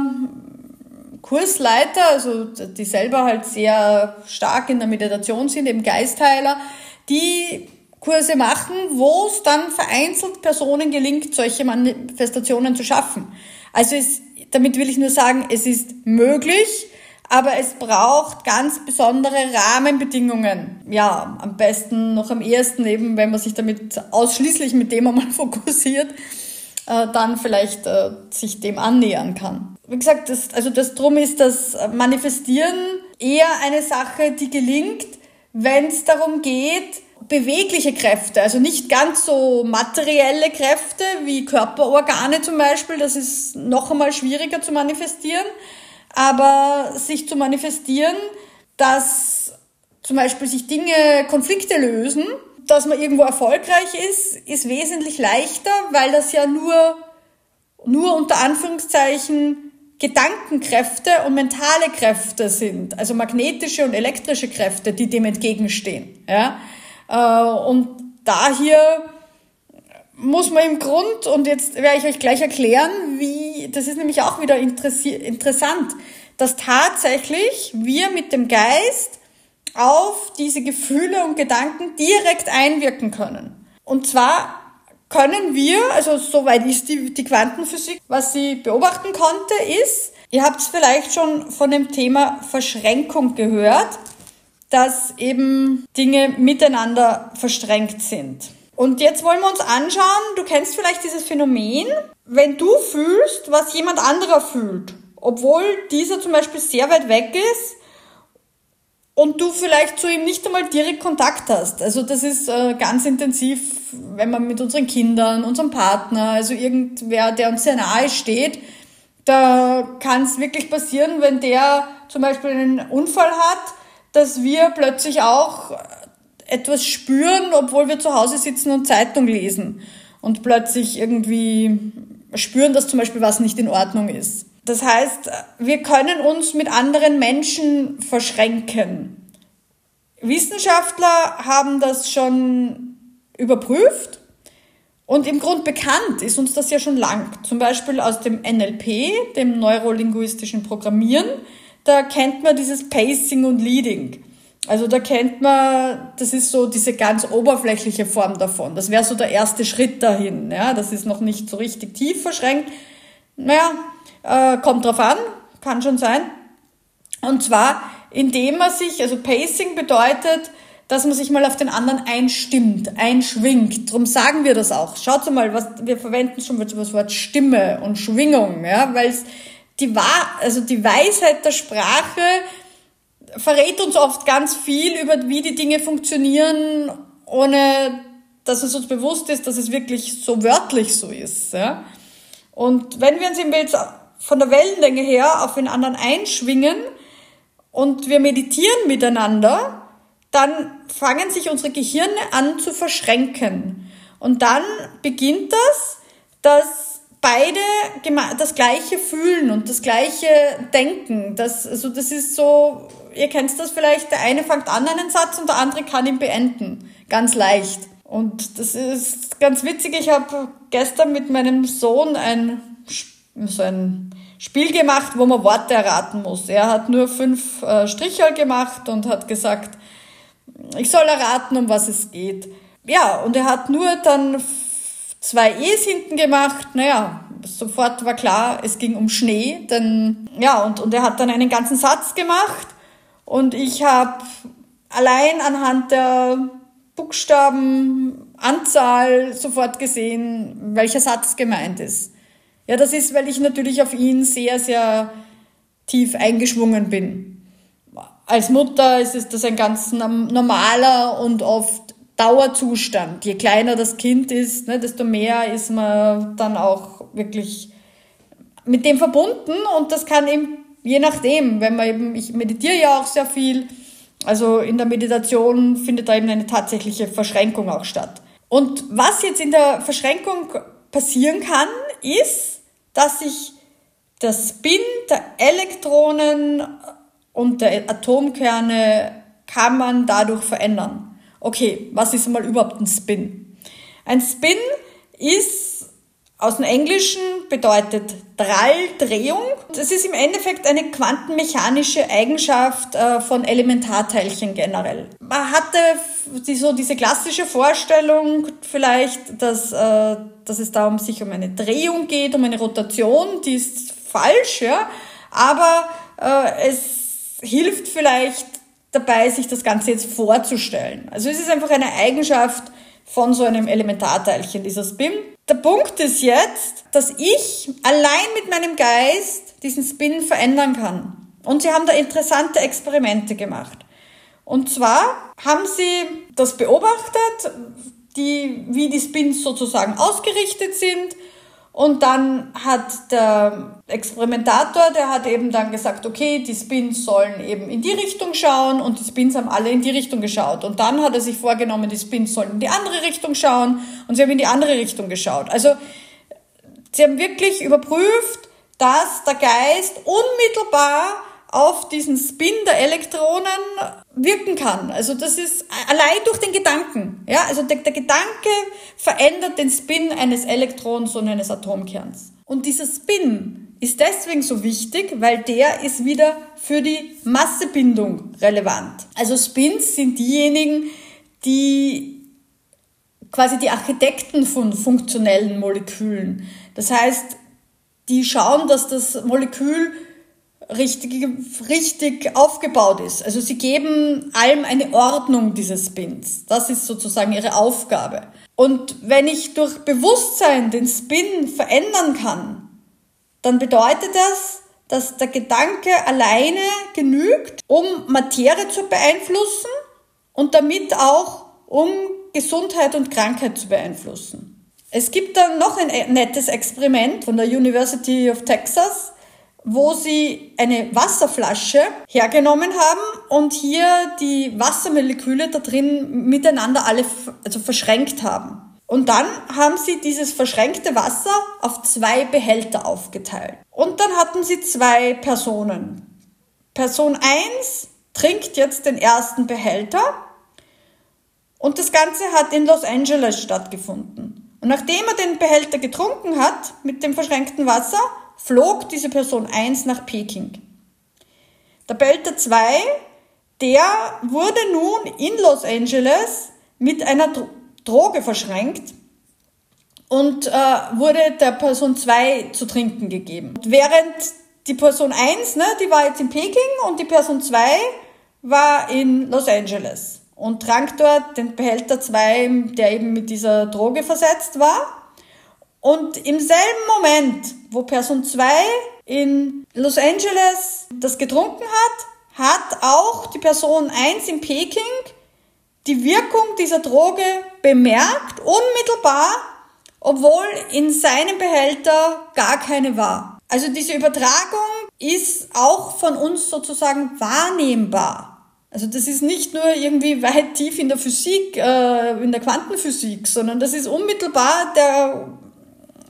Kursleiter, also die selber halt sehr stark in der Meditation sind, eben Geistheiler, die Kurse machen, wo es dann vereinzelt Personen gelingt, solche Manifestationen zu schaffen. Also es, damit will ich nur sagen, es ist möglich, aber es braucht ganz besondere Rahmenbedingungen. Ja, am besten noch am ehesten eben, wenn man sich damit ausschließlich mit dem einmal fokussiert, äh, dann vielleicht äh, sich dem annähern kann. Wie gesagt, das, also das drum ist das Manifestieren eher eine Sache, die gelingt, wenn es darum geht, bewegliche Kräfte, also nicht ganz so materielle Kräfte wie Körperorgane zum Beispiel, das ist noch einmal schwieriger zu manifestieren, aber sich zu manifestieren, dass zum Beispiel sich Dinge, Konflikte lösen, dass man irgendwo erfolgreich ist, ist wesentlich leichter, weil das ja nur, nur unter Anführungszeichen Gedankenkräfte und mentale Kräfte sind, also magnetische und elektrische Kräfte, die dem entgegenstehen. Ja? Äh, und da hier muss man im Grund, und jetzt werde ich euch gleich erklären, wie, das ist nämlich auch wieder interessant, dass tatsächlich wir mit dem Geist auf diese Gefühle und Gedanken direkt einwirken können. Und zwar können wir, also soweit ist die, die Quantenphysik, was sie beobachten konnte, ist, ihr habt es vielleicht schon von dem Thema Verschränkung gehört, dass eben Dinge miteinander verstrengt sind. Und jetzt wollen wir uns anschauen, du kennst vielleicht dieses Phänomen, wenn du fühlst, was jemand anderer fühlt, obwohl dieser zum Beispiel sehr weit weg ist und du vielleicht zu ihm nicht einmal direkt Kontakt hast. Also das ist äh, ganz intensiv, wenn man mit unseren Kindern, unserem Partner, also irgendwer, der uns sehr nahe steht, da kann es wirklich passieren, wenn der zum Beispiel einen Unfall hat, dass wir plötzlich auch etwas spüren, obwohl wir zu Hause sitzen und Zeitung lesen und plötzlich irgendwie spüren, dass zum Beispiel was nicht in Ordnung ist. Das heißt, wir können uns mit anderen Menschen verschränken. Wissenschaftler haben das schon überprüft und im Grund bekannt ist uns das ja schon lang. Zum Beispiel aus dem NLP, dem neurolinguistischen Programmieren, da kennt man dieses Pacing und Leading. Also da kennt man, das ist so diese ganz oberflächliche Form davon. Das wäre so der erste Schritt dahin. Ja, das ist noch nicht so richtig tief verschränkt. Naja, äh, kommt drauf an, kann schon sein. Und zwar, indem man sich, also Pacing bedeutet, dass man sich mal auf den anderen einstimmt, einschwingt. Drum sagen wir das auch. Schaut mal, was wir verwenden schon das Wort Stimme und Schwingung, ja, weil die Wahr, also die Weisheit der Sprache verrät uns oft ganz viel über, wie die Dinge funktionieren, ohne dass es uns bewusst ist, dass es wirklich so wörtlich so ist. Ja? Und wenn wir uns eben jetzt von der Wellenlänge her auf den anderen einschwingen und wir meditieren miteinander, dann fangen sich unsere Gehirne an zu verschränken. Und dann beginnt das, dass beide das gleiche fühlen und das gleiche denken. Das, also das ist so, ihr kennt das vielleicht, der eine fängt an einen Satz und der andere kann ihn beenden. Ganz leicht. Und das ist ganz witzig. Ich habe gestern mit meinem Sohn ein, so ein Spiel gemacht, wo man Worte erraten muss. Er hat nur fünf äh, Striche gemacht und hat gesagt, ich soll erraten, um was es geht. Ja, und er hat nur dann zwei E's hinten gemacht. Naja, sofort war klar, es ging um Schnee. Denn, ja, und, und er hat dann einen ganzen Satz gemacht. Und ich habe allein anhand der Buchstabenanzahl sofort gesehen, welcher Satz gemeint ist. Ja, das ist, weil ich natürlich auf ihn sehr, sehr tief eingeschwungen bin. Als Mutter ist es das ein ganz normaler und oft Dauerzustand. Je kleiner das Kind ist, ne, desto mehr ist man dann auch wirklich mit dem verbunden und das kann eben je nachdem, wenn man eben, ich meditiere ja auch sehr viel, also in der Meditation findet da eben eine tatsächliche Verschränkung auch statt. Und was jetzt in der Verschränkung passieren kann, ist, dass sich der Spin der Elektronen und der Atomkerne kann man dadurch verändern. Okay, was ist mal überhaupt ein Spin? Ein Spin ist aus dem Englischen bedeutet Dralldrehung. Es ist im Endeffekt eine quantenmechanische Eigenschaft äh, von Elementarteilchen generell. Man hatte so diese klassische Vorstellung vielleicht, dass, äh, dass es da um sich um eine Drehung geht, um eine Rotation, die ist falsch, ja. Aber äh, es hilft vielleicht dabei, sich das Ganze jetzt vorzustellen. Also es ist einfach eine Eigenschaft von so einem Elementarteilchen, dieser Spin. Der Punkt ist jetzt, dass ich allein mit meinem Geist diesen Spin verändern kann. Und sie haben da interessante Experimente gemacht. Und zwar haben sie das beobachtet, die, wie die Spins sozusagen ausgerichtet sind und dann hat der Experimentator, der hat eben dann gesagt, okay, die Spins sollen eben in die Richtung schauen und die Spins haben alle in die Richtung geschaut. Und dann hat er sich vorgenommen, die Spins sollen in die andere Richtung schauen und sie haben in die andere Richtung geschaut. Also sie haben wirklich überprüft, dass der Geist unmittelbar auf diesen Spin der Elektronen wirken kann. Also das ist allein durch den Gedanken. Ja, also der, der Gedanke verändert den Spin eines Elektrons und eines Atomkerns. Und dieser Spin ist deswegen so wichtig, weil der ist wieder für die Massebindung relevant. Also Spins sind diejenigen, die quasi die Architekten von funktionellen Molekülen. Das heißt, die schauen, dass das Molekül richtig, richtig aufgebaut ist. Also sie geben allem eine Ordnung dieses Spins. Das ist sozusagen ihre Aufgabe. Und wenn ich durch Bewusstsein den Spin verändern kann, dann bedeutet das, dass der Gedanke alleine genügt, um Materie zu beeinflussen und damit auch um Gesundheit und Krankheit zu beeinflussen. Es gibt dann noch ein nettes Experiment von der University of Texas wo sie eine Wasserflasche hergenommen haben und hier die Wassermoleküle da drin miteinander alle also verschränkt haben. Und dann haben sie dieses verschränkte Wasser auf zwei Behälter aufgeteilt. Und dann hatten sie zwei Personen. Person 1 trinkt jetzt den ersten Behälter und das Ganze hat in Los Angeles stattgefunden. Und nachdem er den Behälter getrunken hat mit dem verschränkten Wasser, flog diese Person 1 nach Peking. Der Belter 2, der wurde nun in Los Angeles mit einer Droge verschränkt und äh, wurde der Person 2 zu trinken gegeben. Während die Person 1, ne, die war jetzt in Peking und die Person 2 war in Los Angeles und trank dort den Behälter 2, der eben mit dieser Droge versetzt war. Und im selben Moment, wo Person 2 in Los Angeles das getrunken hat, hat auch die Person 1 in Peking die Wirkung dieser Droge bemerkt, unmittelbar, obwohl in seinem Behälter gar keine war. Also diese Übertragung ist auch von uns sozusagen wahrnehmbar. Also das ist nicht nur irgendwie weit tief in der Physik, äh, in der Quantenphysik, sondern das ist unmittelbar der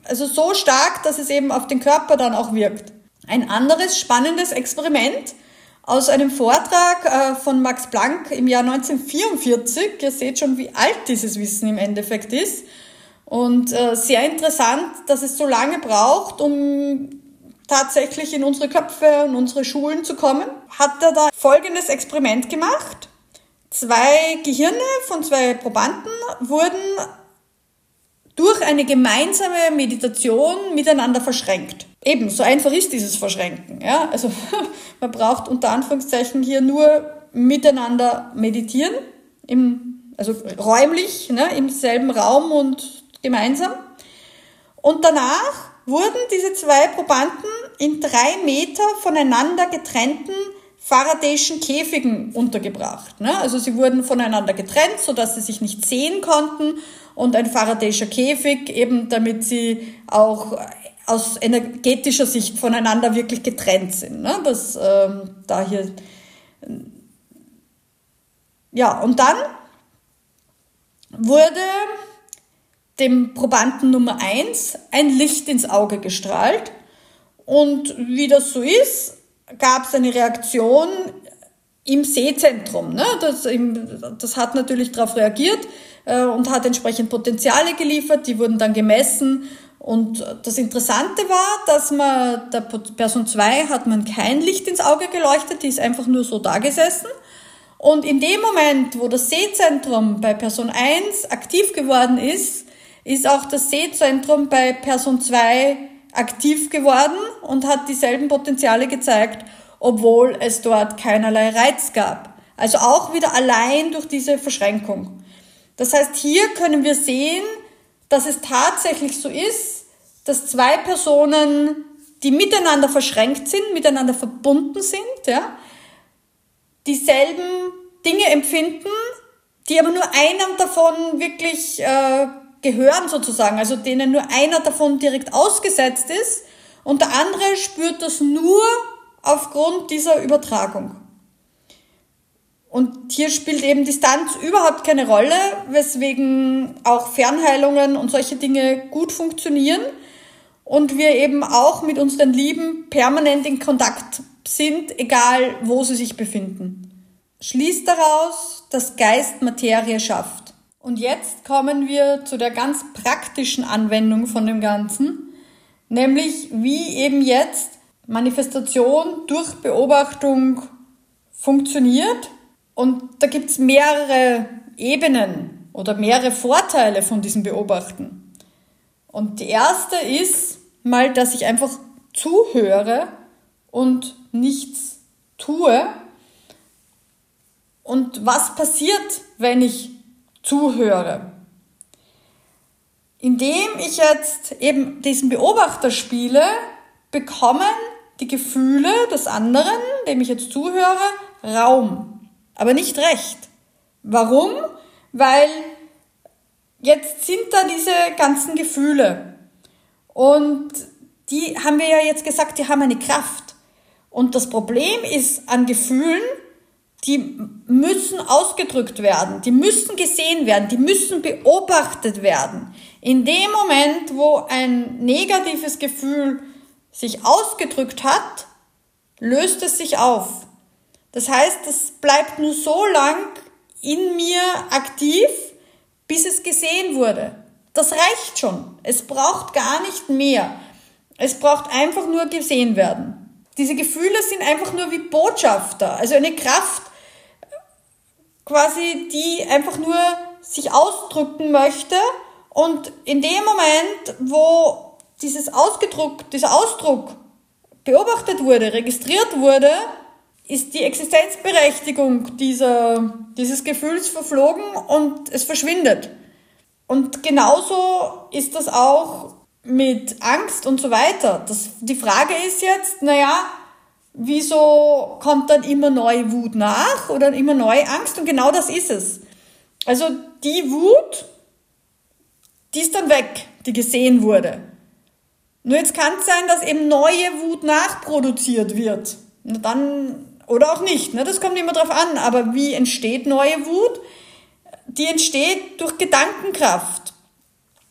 also so stark, dass es eben auf den Körper dann auch wirkt. Ein anderes spannendes Experiment aus einem Vortrag äh, von Max Planck im Jahr 1944. Ihr seht schon, wie alt dieses Wissen im Endeffekt ist. Und äh, sehr interessant, dass es so lange braucht, um tatsächlich in unsere Köpfe und unsere Schulen zu kommen. Hat er da folgendes Experiment gemacht. Zwei Gehirne von zwei Probanden wurden durch eine gemeinsame Meditation miteinander verschränkt. Eben, so einfach ist dieses Verschränken. Ja? Also man braucht unter Anführungszeichen hier nur miteinander meditieren, im, also räumlich, ne, im selben Raum und gemeinsam. Und danach wurden diese zwei Probanden in drei Meter voneinander getrennten Faradayschen Käfigen untergebracht. Ne? Also sie wurden voneinander getrennt, sodass sie sich nicht sehen konnten und ein Faraday'scher Käfig, eben damit sie auch aus energetischer Sicht voneinander wirklich getrennt sind. Ne? Das ähm, da hier ja und dann wurde dem Probanden Nummer eins ein Licht ins Auge gestrahlt. Und wie das so ist, gab es eine Reaktion im Sehzentrum. Ne? Das, das hat natürlich darauf reagiert äh, und hat entsprechend Potenziale geliefert, die wurden dann gemessen. Und das Interessante war, dass man der Person 2 hat man kein Licht ins Auge geleuchtet, die ist einfach nur so da gesessen. Und in dem Moment, wo das Sehzentrum bei Person 1 aktiv geworden ist, ist auch das Sehzentrum bei Person 2 aktiv geworden und hat dieselben Potenziale gezeigt, obwohl es dort keinerlei Reiz gab. Also auch wieder allein durch diese Verschränkung. Das heißt, hier können wir sehen, dass es tatsächlich so ist, dass zwei Personen, die miteinander verschränkt sind, miteinander verbunden sind, ja, dieselben Dinge empfinden, die aber nur einem davon wirklich äh, gehören sozusagen, also denen nur einer davon direkt ausgesetzt ist und der andere spürt das nur aufgrund dieser Übertragung. Und hier spielt eben Distanz überhaupt keine Rolle, weswegen auch Fernheilungen und solche Dinge gut funktionieren und wir eben auch mit unseren Lieben permanent in Kontakt sind, egal wo sie sich befinden. Schließt daraus, dass Geist Materie schafft. Und jetzt kommen wir zu der ganz praktischen Anwendung von dem Ganzen, nämlich wie eben jetzt Manifestation durch Beobachtung funktioniert und da gibt's mehrere Ebenen oder mehrere Vorteile von diesem Beobachten. Und die erste ist mal, dass ich einfach zuhöre und nichts tue. Und was passiert, wenn ich zuhöre? Indem ich jetzt eben diesen Beobachter spiele, bekommen die Gefühle des anderen, dem ich jetzt zuhöre, Raum aber nicht recht. Warum? Weil jetzt sind da diese ganzen Gefühle. Und die haben wir ja jetzt gesagt, die haben eine Kraft. Und das Problem ist an Gefühlen, die müssen ausgedrückt werden, die müssen gesehen werden, die müssen beobachtet werden. In dem Moment, wo ein negatives Gefühl sich ausgedrückt hat, löst es sich auf. Das heißt, das bleibt nur so lang in mir aktiv, bis es gesehen wurde. Das reicht schon. Es braucht gar nicht mehr. Es braucht einfach nur gesehen werden. Diese Gefühle sind einfach nur wie Botschafter, also eine Kraft, quasi, die einfach nur sich ausdrücken möchte und in dem Moment, wo dieses Ausgedruck, dieser Ausdruck beobachtet wurde, registriert wurde, ist die Existenzberechtigung dieser, dieses Gefühls verflogen und es verschwindet. Und genauso ist das auch mit Angst und so weiter. Das, die Frage ist jetzt, naja, wieso kommt dann immer neue Wut nach oder immer neue Angst? Und genau das ist es. Also die Wut, die ist dann weg, die gesehen wurde. Nur jetzt kann es sein, dass eben neue Wut nachproduziert wird. Und dann oder auch nicht, ne? das kommt immer drauf an. Aber wie entsteht neue Wut? Die entsteht durch Gedankenkraft,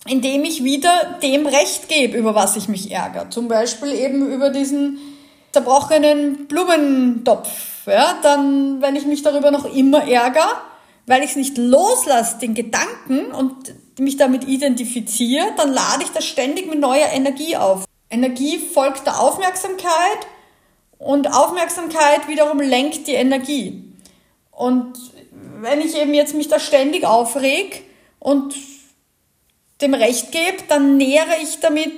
indem ich wieder dem Recht gebe, über was ich mich ärgere. Zum Beispiel eben über diesen zerbrochenen Blumentopf. Ja? Dann, wenn ich mich darüber noch immer ärgere, weil ich es nicht loslasse, den Gedanken und mich damit identifiziere, dann lade ich das ständig mit neuer Energie auf. Energie folgt der Aufmerksamkeit und Aufmerksamkeit wiederum lenkt die Energie. Und wenn ich eben jetzt mich da ständig aufreg und dem Recht gebe, dann nähere ich damit,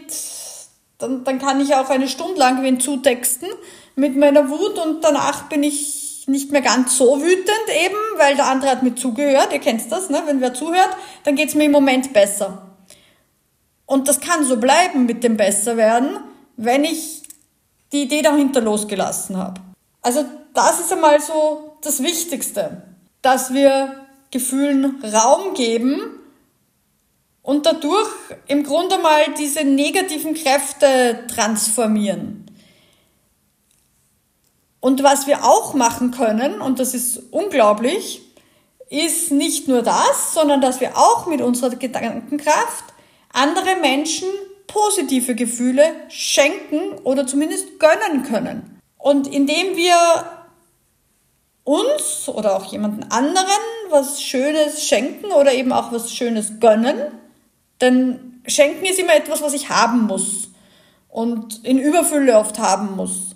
dann, dann kann ich auch eine Stunde lang wen zutexten mit meiner Wut und danach bin ich nicht mehr ganz so wütend eben, weil der andere hat mir zugehört. Ihr kennt das, ne? wenn wer zuhört, dann geht's mir im Moment besser. Und das kann so bleiben mit dem Besserwerden, wenn ich die Idee dahinter losgelassen habe. Also das ist einmal so das Wichtigste, dass wir Gefühlen Raum geben und dadurch im Grunde mal diese negativen Kräfte transformieren. Und was wir auch machen können, und das ist unglaublich, ist nicht nur das, sondern dass wir auch mit unserer Gedankenkraft andere Menschen positive Gefühle schenken oder zumindest gönnen können. Und indem wir uns oder auch jemanden anderen was Schönes schenken oder eben auch was Schönes gönnen, denn schenken ist immer etwas, was ich haben muss und in Überfülle oft haben muss.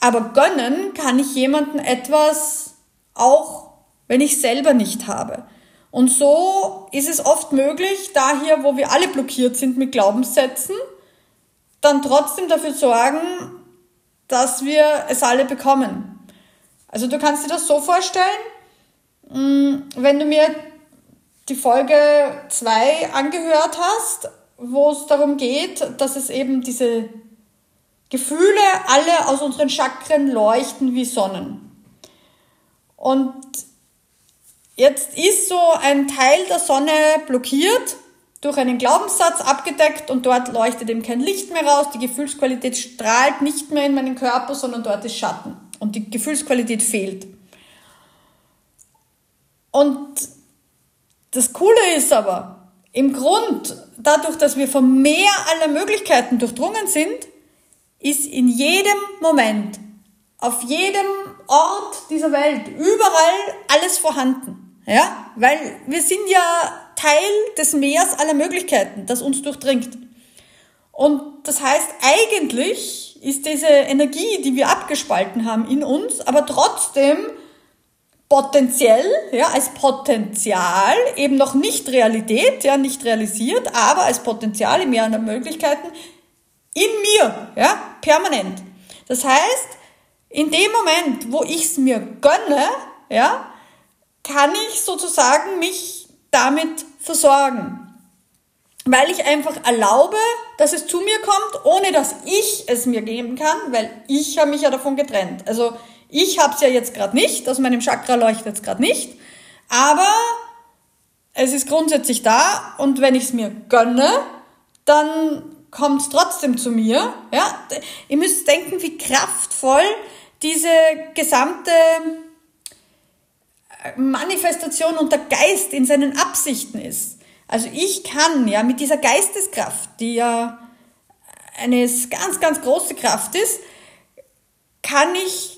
Aber gönnen kann ich jemanden etwas auch, wenn ich selber nicht habe. Und so ist es oft möglich, da hier, wo wir alle blockiert sind mit Glaubenssätzen, dann trotzdem dafür sorgen, dass wir es alle bekommen. Also du kannst dir das so vorstellen, mm, wenn du mir die Folge 2 angehört hast, wo es darum geht, dass es eben diese Gefühle alle aus unseren Chakren leuchten wie Sonnen. Und Jetzt ist so ein Teil der Sonne blockiert, durch einen Glaubenssatz abgedeckt und dort leuchtet eben kein Licht mehr raus, die Gefühlsqualität strahlt nicht mehr in meinen Körper, sondern dort ist Schatten und die Gefühlsqualität fehlt. Und das Coole ist aber, im Grund, dadurch, dass wir vom Meer aller Möglichkeiten durchdrungen sind, ist in jedem Moment, auf jedem Ort dieser Welt, überall alles vorhanden. Ja, weil wir sind ja Teil des Meers aller Möglichkeiten, das uns durchdringt. Und das heißt, eigentlich ist diese Energie, die wir abgespalten haben in uns, aber trotzdem potenziell, ja, als Potenzial, eben noch nicht Realität, ja, nicht realisiert, aber als Potenzial im Meer aller Möglichkeiten in mir, ja, permanent. Das heißt, in dem Moment, wo ich es mir gönne, ja, kann ich sozusagen mich damit versorgen. Weil ich einfach erlaube, dass es zu mir kommt, ohne dass ich es mir geben kann, weil ich habe mich ja davon getrennt. Also ich habe es ja jetzt gerade nicht, aus meinem Chakra leuchtet es gerade nicht, aber es ist grundsätzlich da und wenn ich es mir gönne, dann kommt trotzdem zu mir. Ja? Ihr müsst denken, wie kraftvoll diese gesamte Manifestation und der Geist in seinen Absichten ist. Also ich kann ja mit dieser Geisteskraft, die ja eine ganz, ganz große Kraft ist, kann ich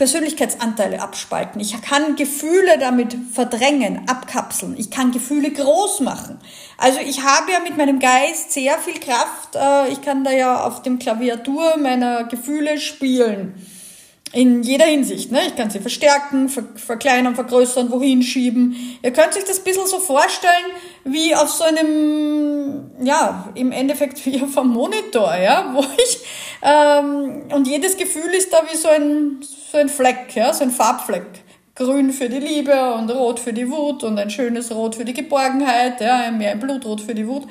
Persönlichkeitsanteile abspalten. Ich kann Gefühle damit verdrängen, abkapseln. Ich kann Gefühle groß machen. Also ich habe ja mit meinem Geist sehr viel Kraft. Äh, ich kann da ja auf dem Klaviatur meiner Gefühle spielen. In jeder Hinsicht. Ne? Ich kann sie verstärken, ver verkleinern, vergrößern, wohin schieben. Ihr könnt euch das ein bisschen so vorstellen, wie auf so einem, ja, im Endeffekt wie auf einem Monitor, ja, wo ich, ähm, und jedes Gefühl ist da wie so ein, so ein Fleck, ja, so ein Farbfleck. Grün für die Liebe und Rot für die Wut und ein schönes Rot für die Geborgenheit, ja, mehr ein Blutrot für die Wut.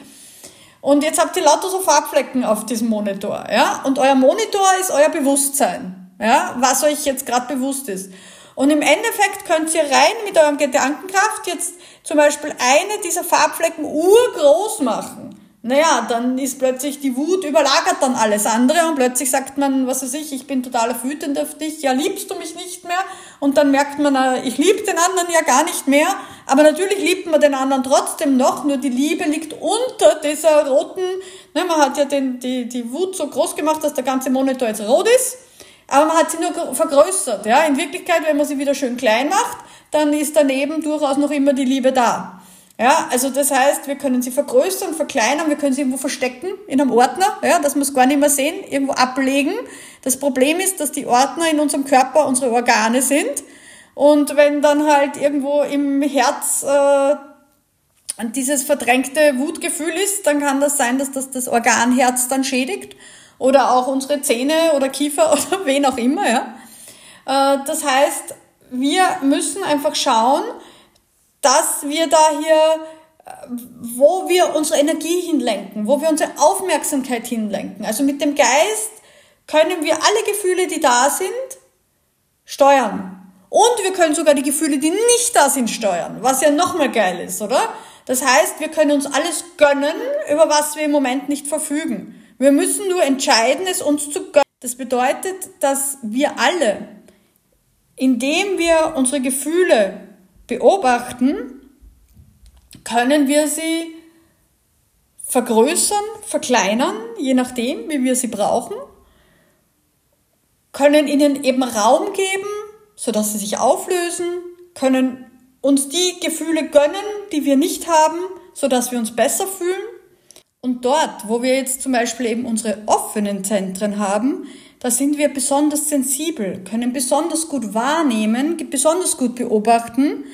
Und jetzt habt ihr lauter so Farbflecken auf diesem Monitor, ja, und euer Monitor ist euer Bewusstsein ja, was euch jetzt gerade bewusst ist. Und im Endeffekt könnt ihr rein mit eurem Gedankenkraft jetzt zum Beispiel eine dieser Farbflecken urgroß machen. Naja, dann ist plötzlich die Wut überlagert dann alles andere und plötzlich sagt man, was weiß ich, ich bin total wütend auf dich, ja, liebst du mich nicht mehr? Und dann merkt man, äh, ich liebe den anderen ja gar nicht mehr, aber natürlich liebt man den anderen trotzdem noch, nur die Liebe liegt unter dieser roten, ne, man hat ja den, die, die Wut so groß gemacht, dass der ganze Monitor jetzt rot ist aber man hat sie nur vergrößert. Ja? In Wirklichkeit, wenn man sie wieder schön klein macht, dann ist daneben durchaus noch immer die Liebe da. Ja, also das heißt, wir können sie vergrößern, verkleinern, wir können sie irgendwo verstecken in einem Ordner, ja, dass wir es gar nicht mehr sehen, irgendwo ablegen. Das Problem ist, dass die Ordner in unserem Körper unsere Organe sind. Und wenn dann halt irgendwo im Herz äh, dieses verdrängte Wutgefühl ist, dann kann das sein, dass das das Organherz dann schädigt oder auch unsere Zähne oder Kiefer oder wen auch immer. Ja? Äh, das heißt, wir müssen einfach schauen, dass wir da hier, äh, wo wir unsere Energie hinlenken, wo wir unsere Aufmerksamkeit hinlenken. Also mit dem Geist können wir alle Gefühle, die da sind, steuern. Und wir können sogar die Gefühle, die nicht da sind, steuern, was ja nochmal geil ist, oder? Das heißt, wir können uns alles gönnen, über was wir im Moment nicht verfügen. Wir müssen nur entscheiden, es uns zu gönnen. Das bedeutet, dass wir alle, indem wir unsere Gefühle beobachten, können wir sie vergrößern, verkleinern, je nachdem, wie wir sie brauchen, können ihnen eben Raum geben, sodass sie sich auflösen, können uns die Gefühle gönnen, die wir nicht haben, sodass wir uns besser fühlen. Und dort, wo wir jetzt zum Beispiel eben unsere offenen Zentren haben, da sind wir besonders sensibel, können besonders gut wahrnehmen, besonders gut beobachten.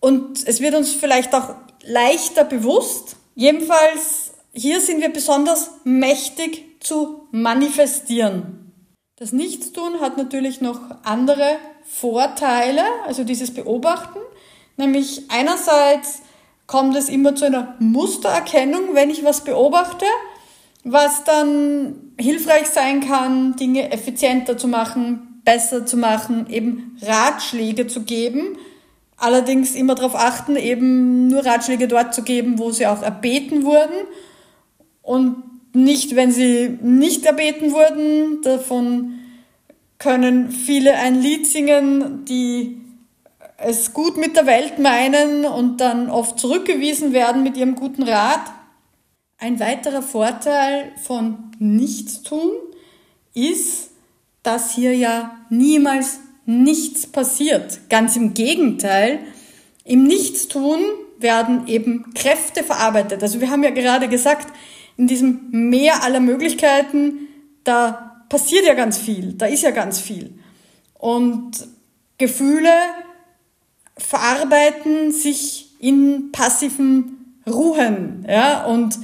Und es wird uns vielleicht auch leichter bewusst. Jedenfalls, hier sind wir besonders mächtig zu manifestieren. Das Nichtstun hat natürlich noch andere Vorteile, also dieses Beobachten. Nämlich einerseits kommt es immer zu einer Mustererkennung, wenn ich was beobachte was dann hilfreich sein kann, Dinge effizienter zu machen, besser zu machen, eben Ratschläge zu geben. Allerdings immer darauf achten, eben nur Ratschläge dort zu geben, wo sie auch erbeten wurden und nicht, wenn sie nicht erbeten wurden. Davon können viele ein Lied singen, die es gut mit der Welt meinen und dann oft zurückgewiesen werden mit ihrem guten Rat. Ein weiterer Vorteil von Nichtstun ist, dass hier ja niemals nichts passiert. Ganz im Gegenteil, im Nichtstun werden eben Kräfte verarbeitet. Also wir haben ja gerade gesagt, in diesem Meer aller Möglichkeiten, da passiert ja ganz viel, da ist ja ganz viel. Und Gefühle verarbeiten sich in passiven Ruhen, ja, und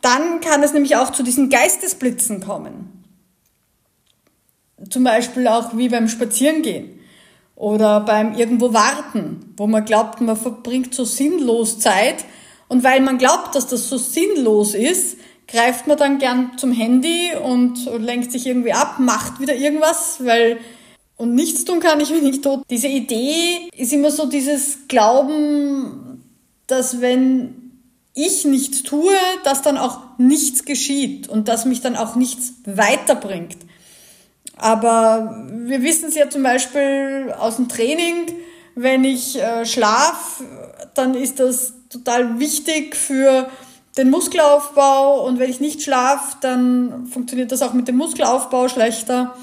dann kann es nämlich auch zu diesen Geistesblitzen kommen. Zum Beispiel auch wie beim Spazierengehen oder beim irgendwo warten, wo man glaubt, man verbringt so sinnlos Zeit. Und weil man glaubt, dass das so sinnlos ist, greift man dann gern zum Handy und lenkt sich irgendwie ab, macht wieder irgendwas, weil und nichts tun kann ich, bin ich tot. Diese Idee ist immer so dieses Glauben, dass wenn ich nichts tue, dass dann auch nichts geschieht und dass mich dann auch nichts weiterbringt. Aber wir wissen es ja zum Beispiel aus dem Training, wenn ich äh, schlaf, dann ist das total wichtig für den Muskelaufbau und wenn ich nicht schlafe, dann funktioniert das auch mit dem Muskelaufbau schlechter.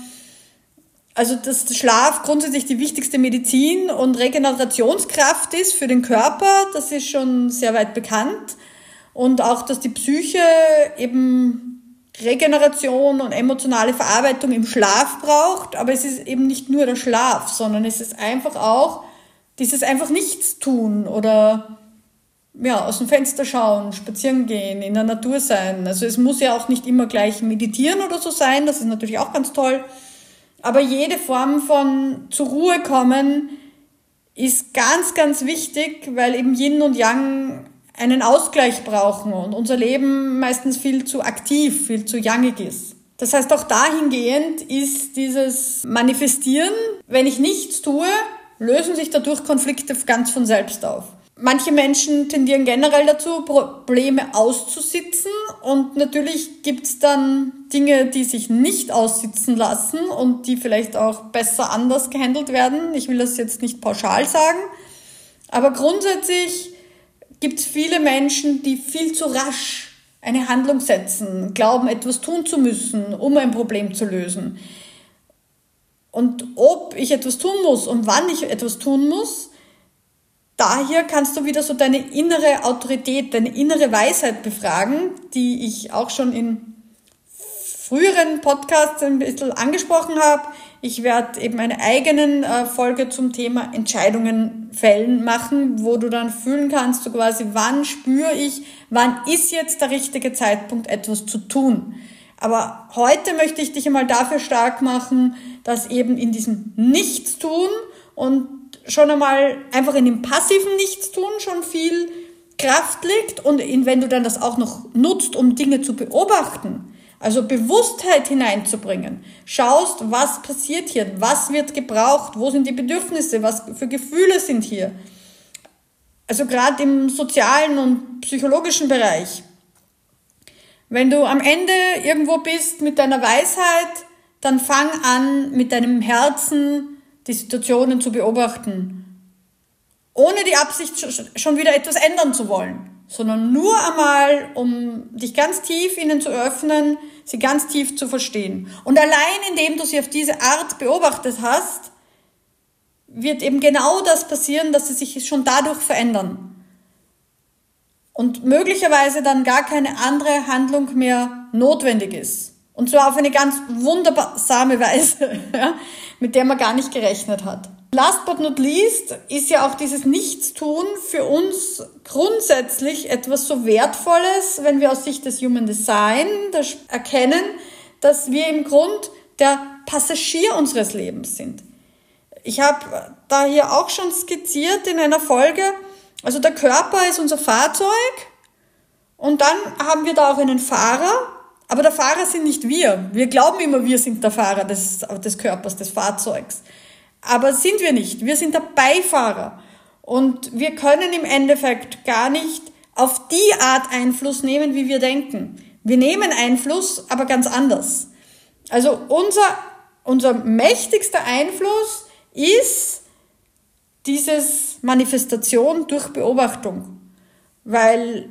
Also dass Schlaf grundsätzlich die wichtigste Medizin und Regenerationskraft ist für den Körper, das ist schon sehr weit bekannt. Und auch, dass die Psyche eben Regeneration und emotionale Verarbeitung im Schlaf braucht. Aber es ist eben nicht nur der Schlaf, sondern es ist einfach auch dieses einfach nichts tun oder ja, aus dem Fenster schauen, spazieren gehen, in der Natur sein. Also es muss ja auch nicht immer gleich meditieren oder so sein, das ist natürlich auch ganz toll. Aber jede Form von zur Ruhe kommen ist ganz, ganz wichtig, weil eben Yin und Yang einen Ausgleich brauchen und unser Leben meistens viel zu aktiv, viel zu jangig ist. Das heißt, auch dahingehend ist dieses Manifestieren, wenn ich nichts tue, lösen sich dadurch Konflikte ganz von selbst auf. Manche Menschen tendieren generell dazu, Probleme auszusitzen und natürlich gibt's dann Dinge, die sich nicht aussitzen lassen und die vielleicht auch besser anders gehandelt werden. Ich will das jetzt nicht pauschal sagen, aber grundsätzlich gibt es viele Menschen, die viel zu rasch eine Handlung setzen, glauben, etwas tun zu müssen, um ein Problem zu lösen. Und ob ich etwas tun muss und wann ich etwas tun muss, daher kannst du wieder so deine innere Autorität, deine innere Weisheit befragen, die ich auch schon in früheren Podcasts ein bisschen angesprochen habe. Ich werde eben eine eigenen äh, Folge zum Thema Entscheidungen fällen machen, wo du dann fühlen kannst, so quasi, wann spüre ich, wann ist jetzt der richtige Zeitpunkt, etwas zu tun. Aber heute möchte ich dich einmal dafür stark machen, dass eben in diesem Nichtstun und schon einmal einfach in dem passiven Nichtstun schon viel Kraft liegt und wenn du dann das auch noch nutzt, um Dinge zu beobachten, also Bewusstheit hineinzubringen. Schaust, was passiert hier, was wird gebraucht, wo sind die Bedürfnisse, was für Gefühle sind hier. Also gerade im sozialen und psychologischen Bereich. Wenn du am Ende irgendwo bist mit deiner Weisheit, dann fang an, mit deinem Herzen die Situationen zu beobachten. Ohne die Absicht, schon wieder etwas ändern zu wollen sondern nur einmal, um dich ganz tief ihnen zu öffnen, sie ganz tief zu verstehen. Und allein indem du sie auf diese Art beobachtet hast, wird eben genau das passieren, dass sie sich schon dadurch verändern. Und möglicherweise dann gar keine andere Handlung mehr notwendig ist. Und zwar auf eine ganz wundersame Weise, mit der man gar nicht gerechnet hat. Last but not least ist ja auch dieses Nichtstun für uns grundsätzlich etwas so Wertvolles, wenn wir aus Sicht des Human Design erkennen, dass wir im Grund der Passagier unseres Lebens sind. Ich habe da hier auch schon skizziert in einer Folge, also der Körper ist unser Fahrzeug und dann haben wir da auch einen Fahrer, aber der Fahrer sind nicht wir. Wir glauben immer, wir sind der Fahrer des, des Körpers, des Fahrzeugs. Aber sind wir nicht. Wir sind der Beifahrer. Und wir können im Endeffekt gar nicht auf die Art Einfluss nehmen, wie wir denken. Wir nehmen Einfluss, aber ganz anders. Also unser, unser mächtigster Einfluss ist dieses Manifestation durch Beobachtung. Weil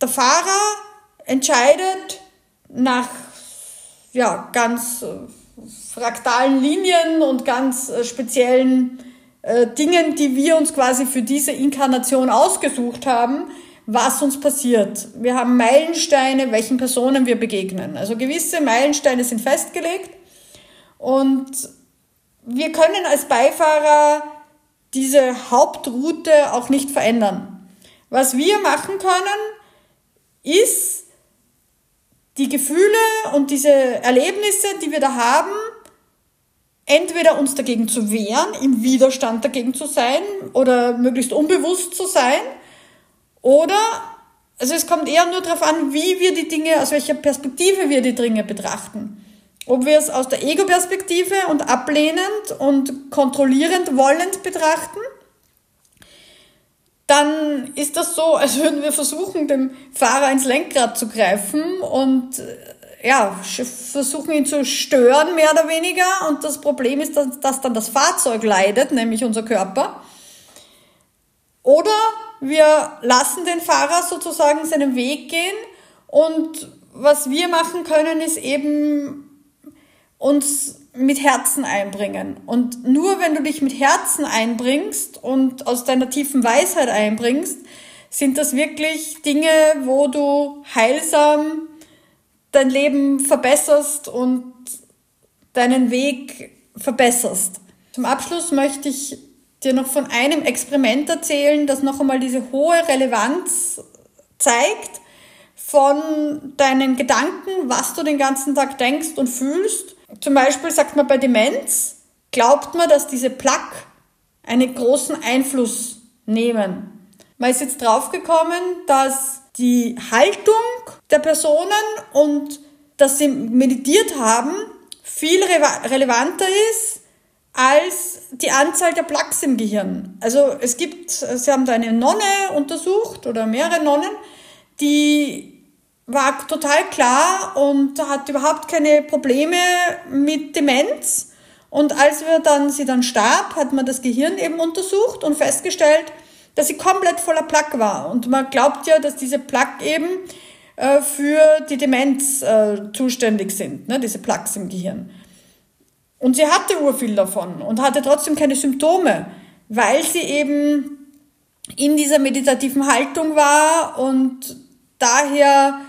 der Fahrer entscheidet nach ja, ganz äh, fraktalen Linien und ganz äh, speziellen äh, Dingen, die wir uns quasi für diese Inkarnation ausgesucht haben, was uns passiert. Wir haben Meilensteine, welchen Personen wir begegnen. Also gewisse Meilensteine sind festgelegt und wir können als Beifahrer diese Hauptroute auch nicht verändern. Was wir machen können, ist die Gefühle und diese Erlebnisse, die wir da haben, entweder uns dagegen zu wehren, im Widerstand dagegen zu sein oder möglichst unbewusst zu sein, oder, also es kommt eher nur darauf an, wie wir die Dinge, aus welcher Perspektive wir die Dinge betrachten. Ob wir es aus der Ego-Perspektive und ablehnend und kontrollierend wollend betrachten, dann ist das so, als würden wir versuchen, dem Fahrer ins Lenkrad zu greifen und ja, versuchen ihn zu stören, mehr oder weniger. Und das Problem ist, dass, dass dann das Fahrzeug leidet, nämlich unser Körper. Oder wir lassen den Fahrer sozusagen seinen Weg gehen und was wir machen können, ist eben uns mit Herzen einbringen. Und nur wenn du dich mit Herzen einbringst und aus deiner tiefen Weisheit einbringst, sind das wirklich Dinge, wo du heilsam dein Leben verbesserst und deinen Weg verbesserst. Zum Abschluss möchte ich dir noch von einem Experiment erzählen, das noch einmal diese hohe Relevanz zeigt von deinen Gedanken, was du den ganzen Tag denkst und fühlst. Zum Beispiel sagt man bei Demenz, glaubt man, dass diese Plaque einen großen Einfluss nehmen. Man ist jetzt draufgekommen, dass die Haltung der Personen und dass sie meditiert haben viel relevanter ist als die Anzahl der Plaques im Gehirn. Also es gibt, sie haben da eine Nonne untersucht oder mehrere Nonnen, die war total klar und hat überhaupt keine Probleme mit Demenz. Und als wir dann, sie dann starb, hat man das Gehirn eben untersucht und festgestellt, dass sie komplett voller Plaque war. Und man glaubt ja, dass diese Plaque eben äh, für die Demenz äh, zuständig sind, ne, diese Plaques im Gehirn. Und sie hatte urviel davon und hatte trotzdem keine Symptome, weil sie eben in dieser meditativen Haltung war und daher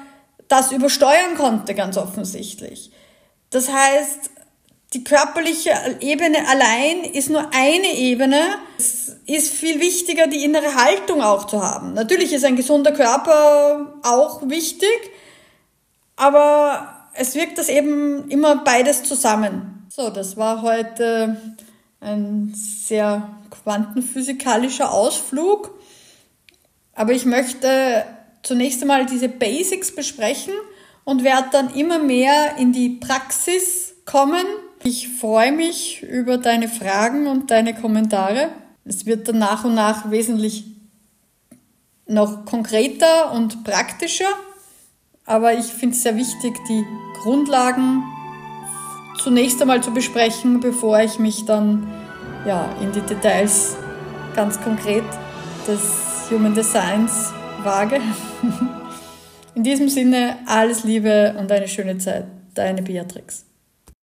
das übersteuern konnte, ganz offensichtlich. Das heißt, die körperliche Ebene allein ist nur eine Ebene. Es ist viel wichtiger, die innere Haltung auch zu haben. Natürlich ist ein gesunder Körper auch wichtig, aber es wirkt das eben immer beides zusammen. So, das war heute ein sehr quantenphysikalischer Ausflug. Aber ich möchte zunächst einmal diese Basics besprechen und werde dann immer mehr in die Praxis kommen ich freue mich über deine Fragen und deine Kommentare. Es wird dann nach und nach wesentlich noch konkreter und praktischer, aber ich finde es sehr wichtig, die Grundlagen zunächst einmal zu besprechen, bevor ich mich dann ja, in die Details ganz konkret des Human Designs Waage. In diesem Sinne, alles Liebe und eine schöne Zeit. Deine Beatrix.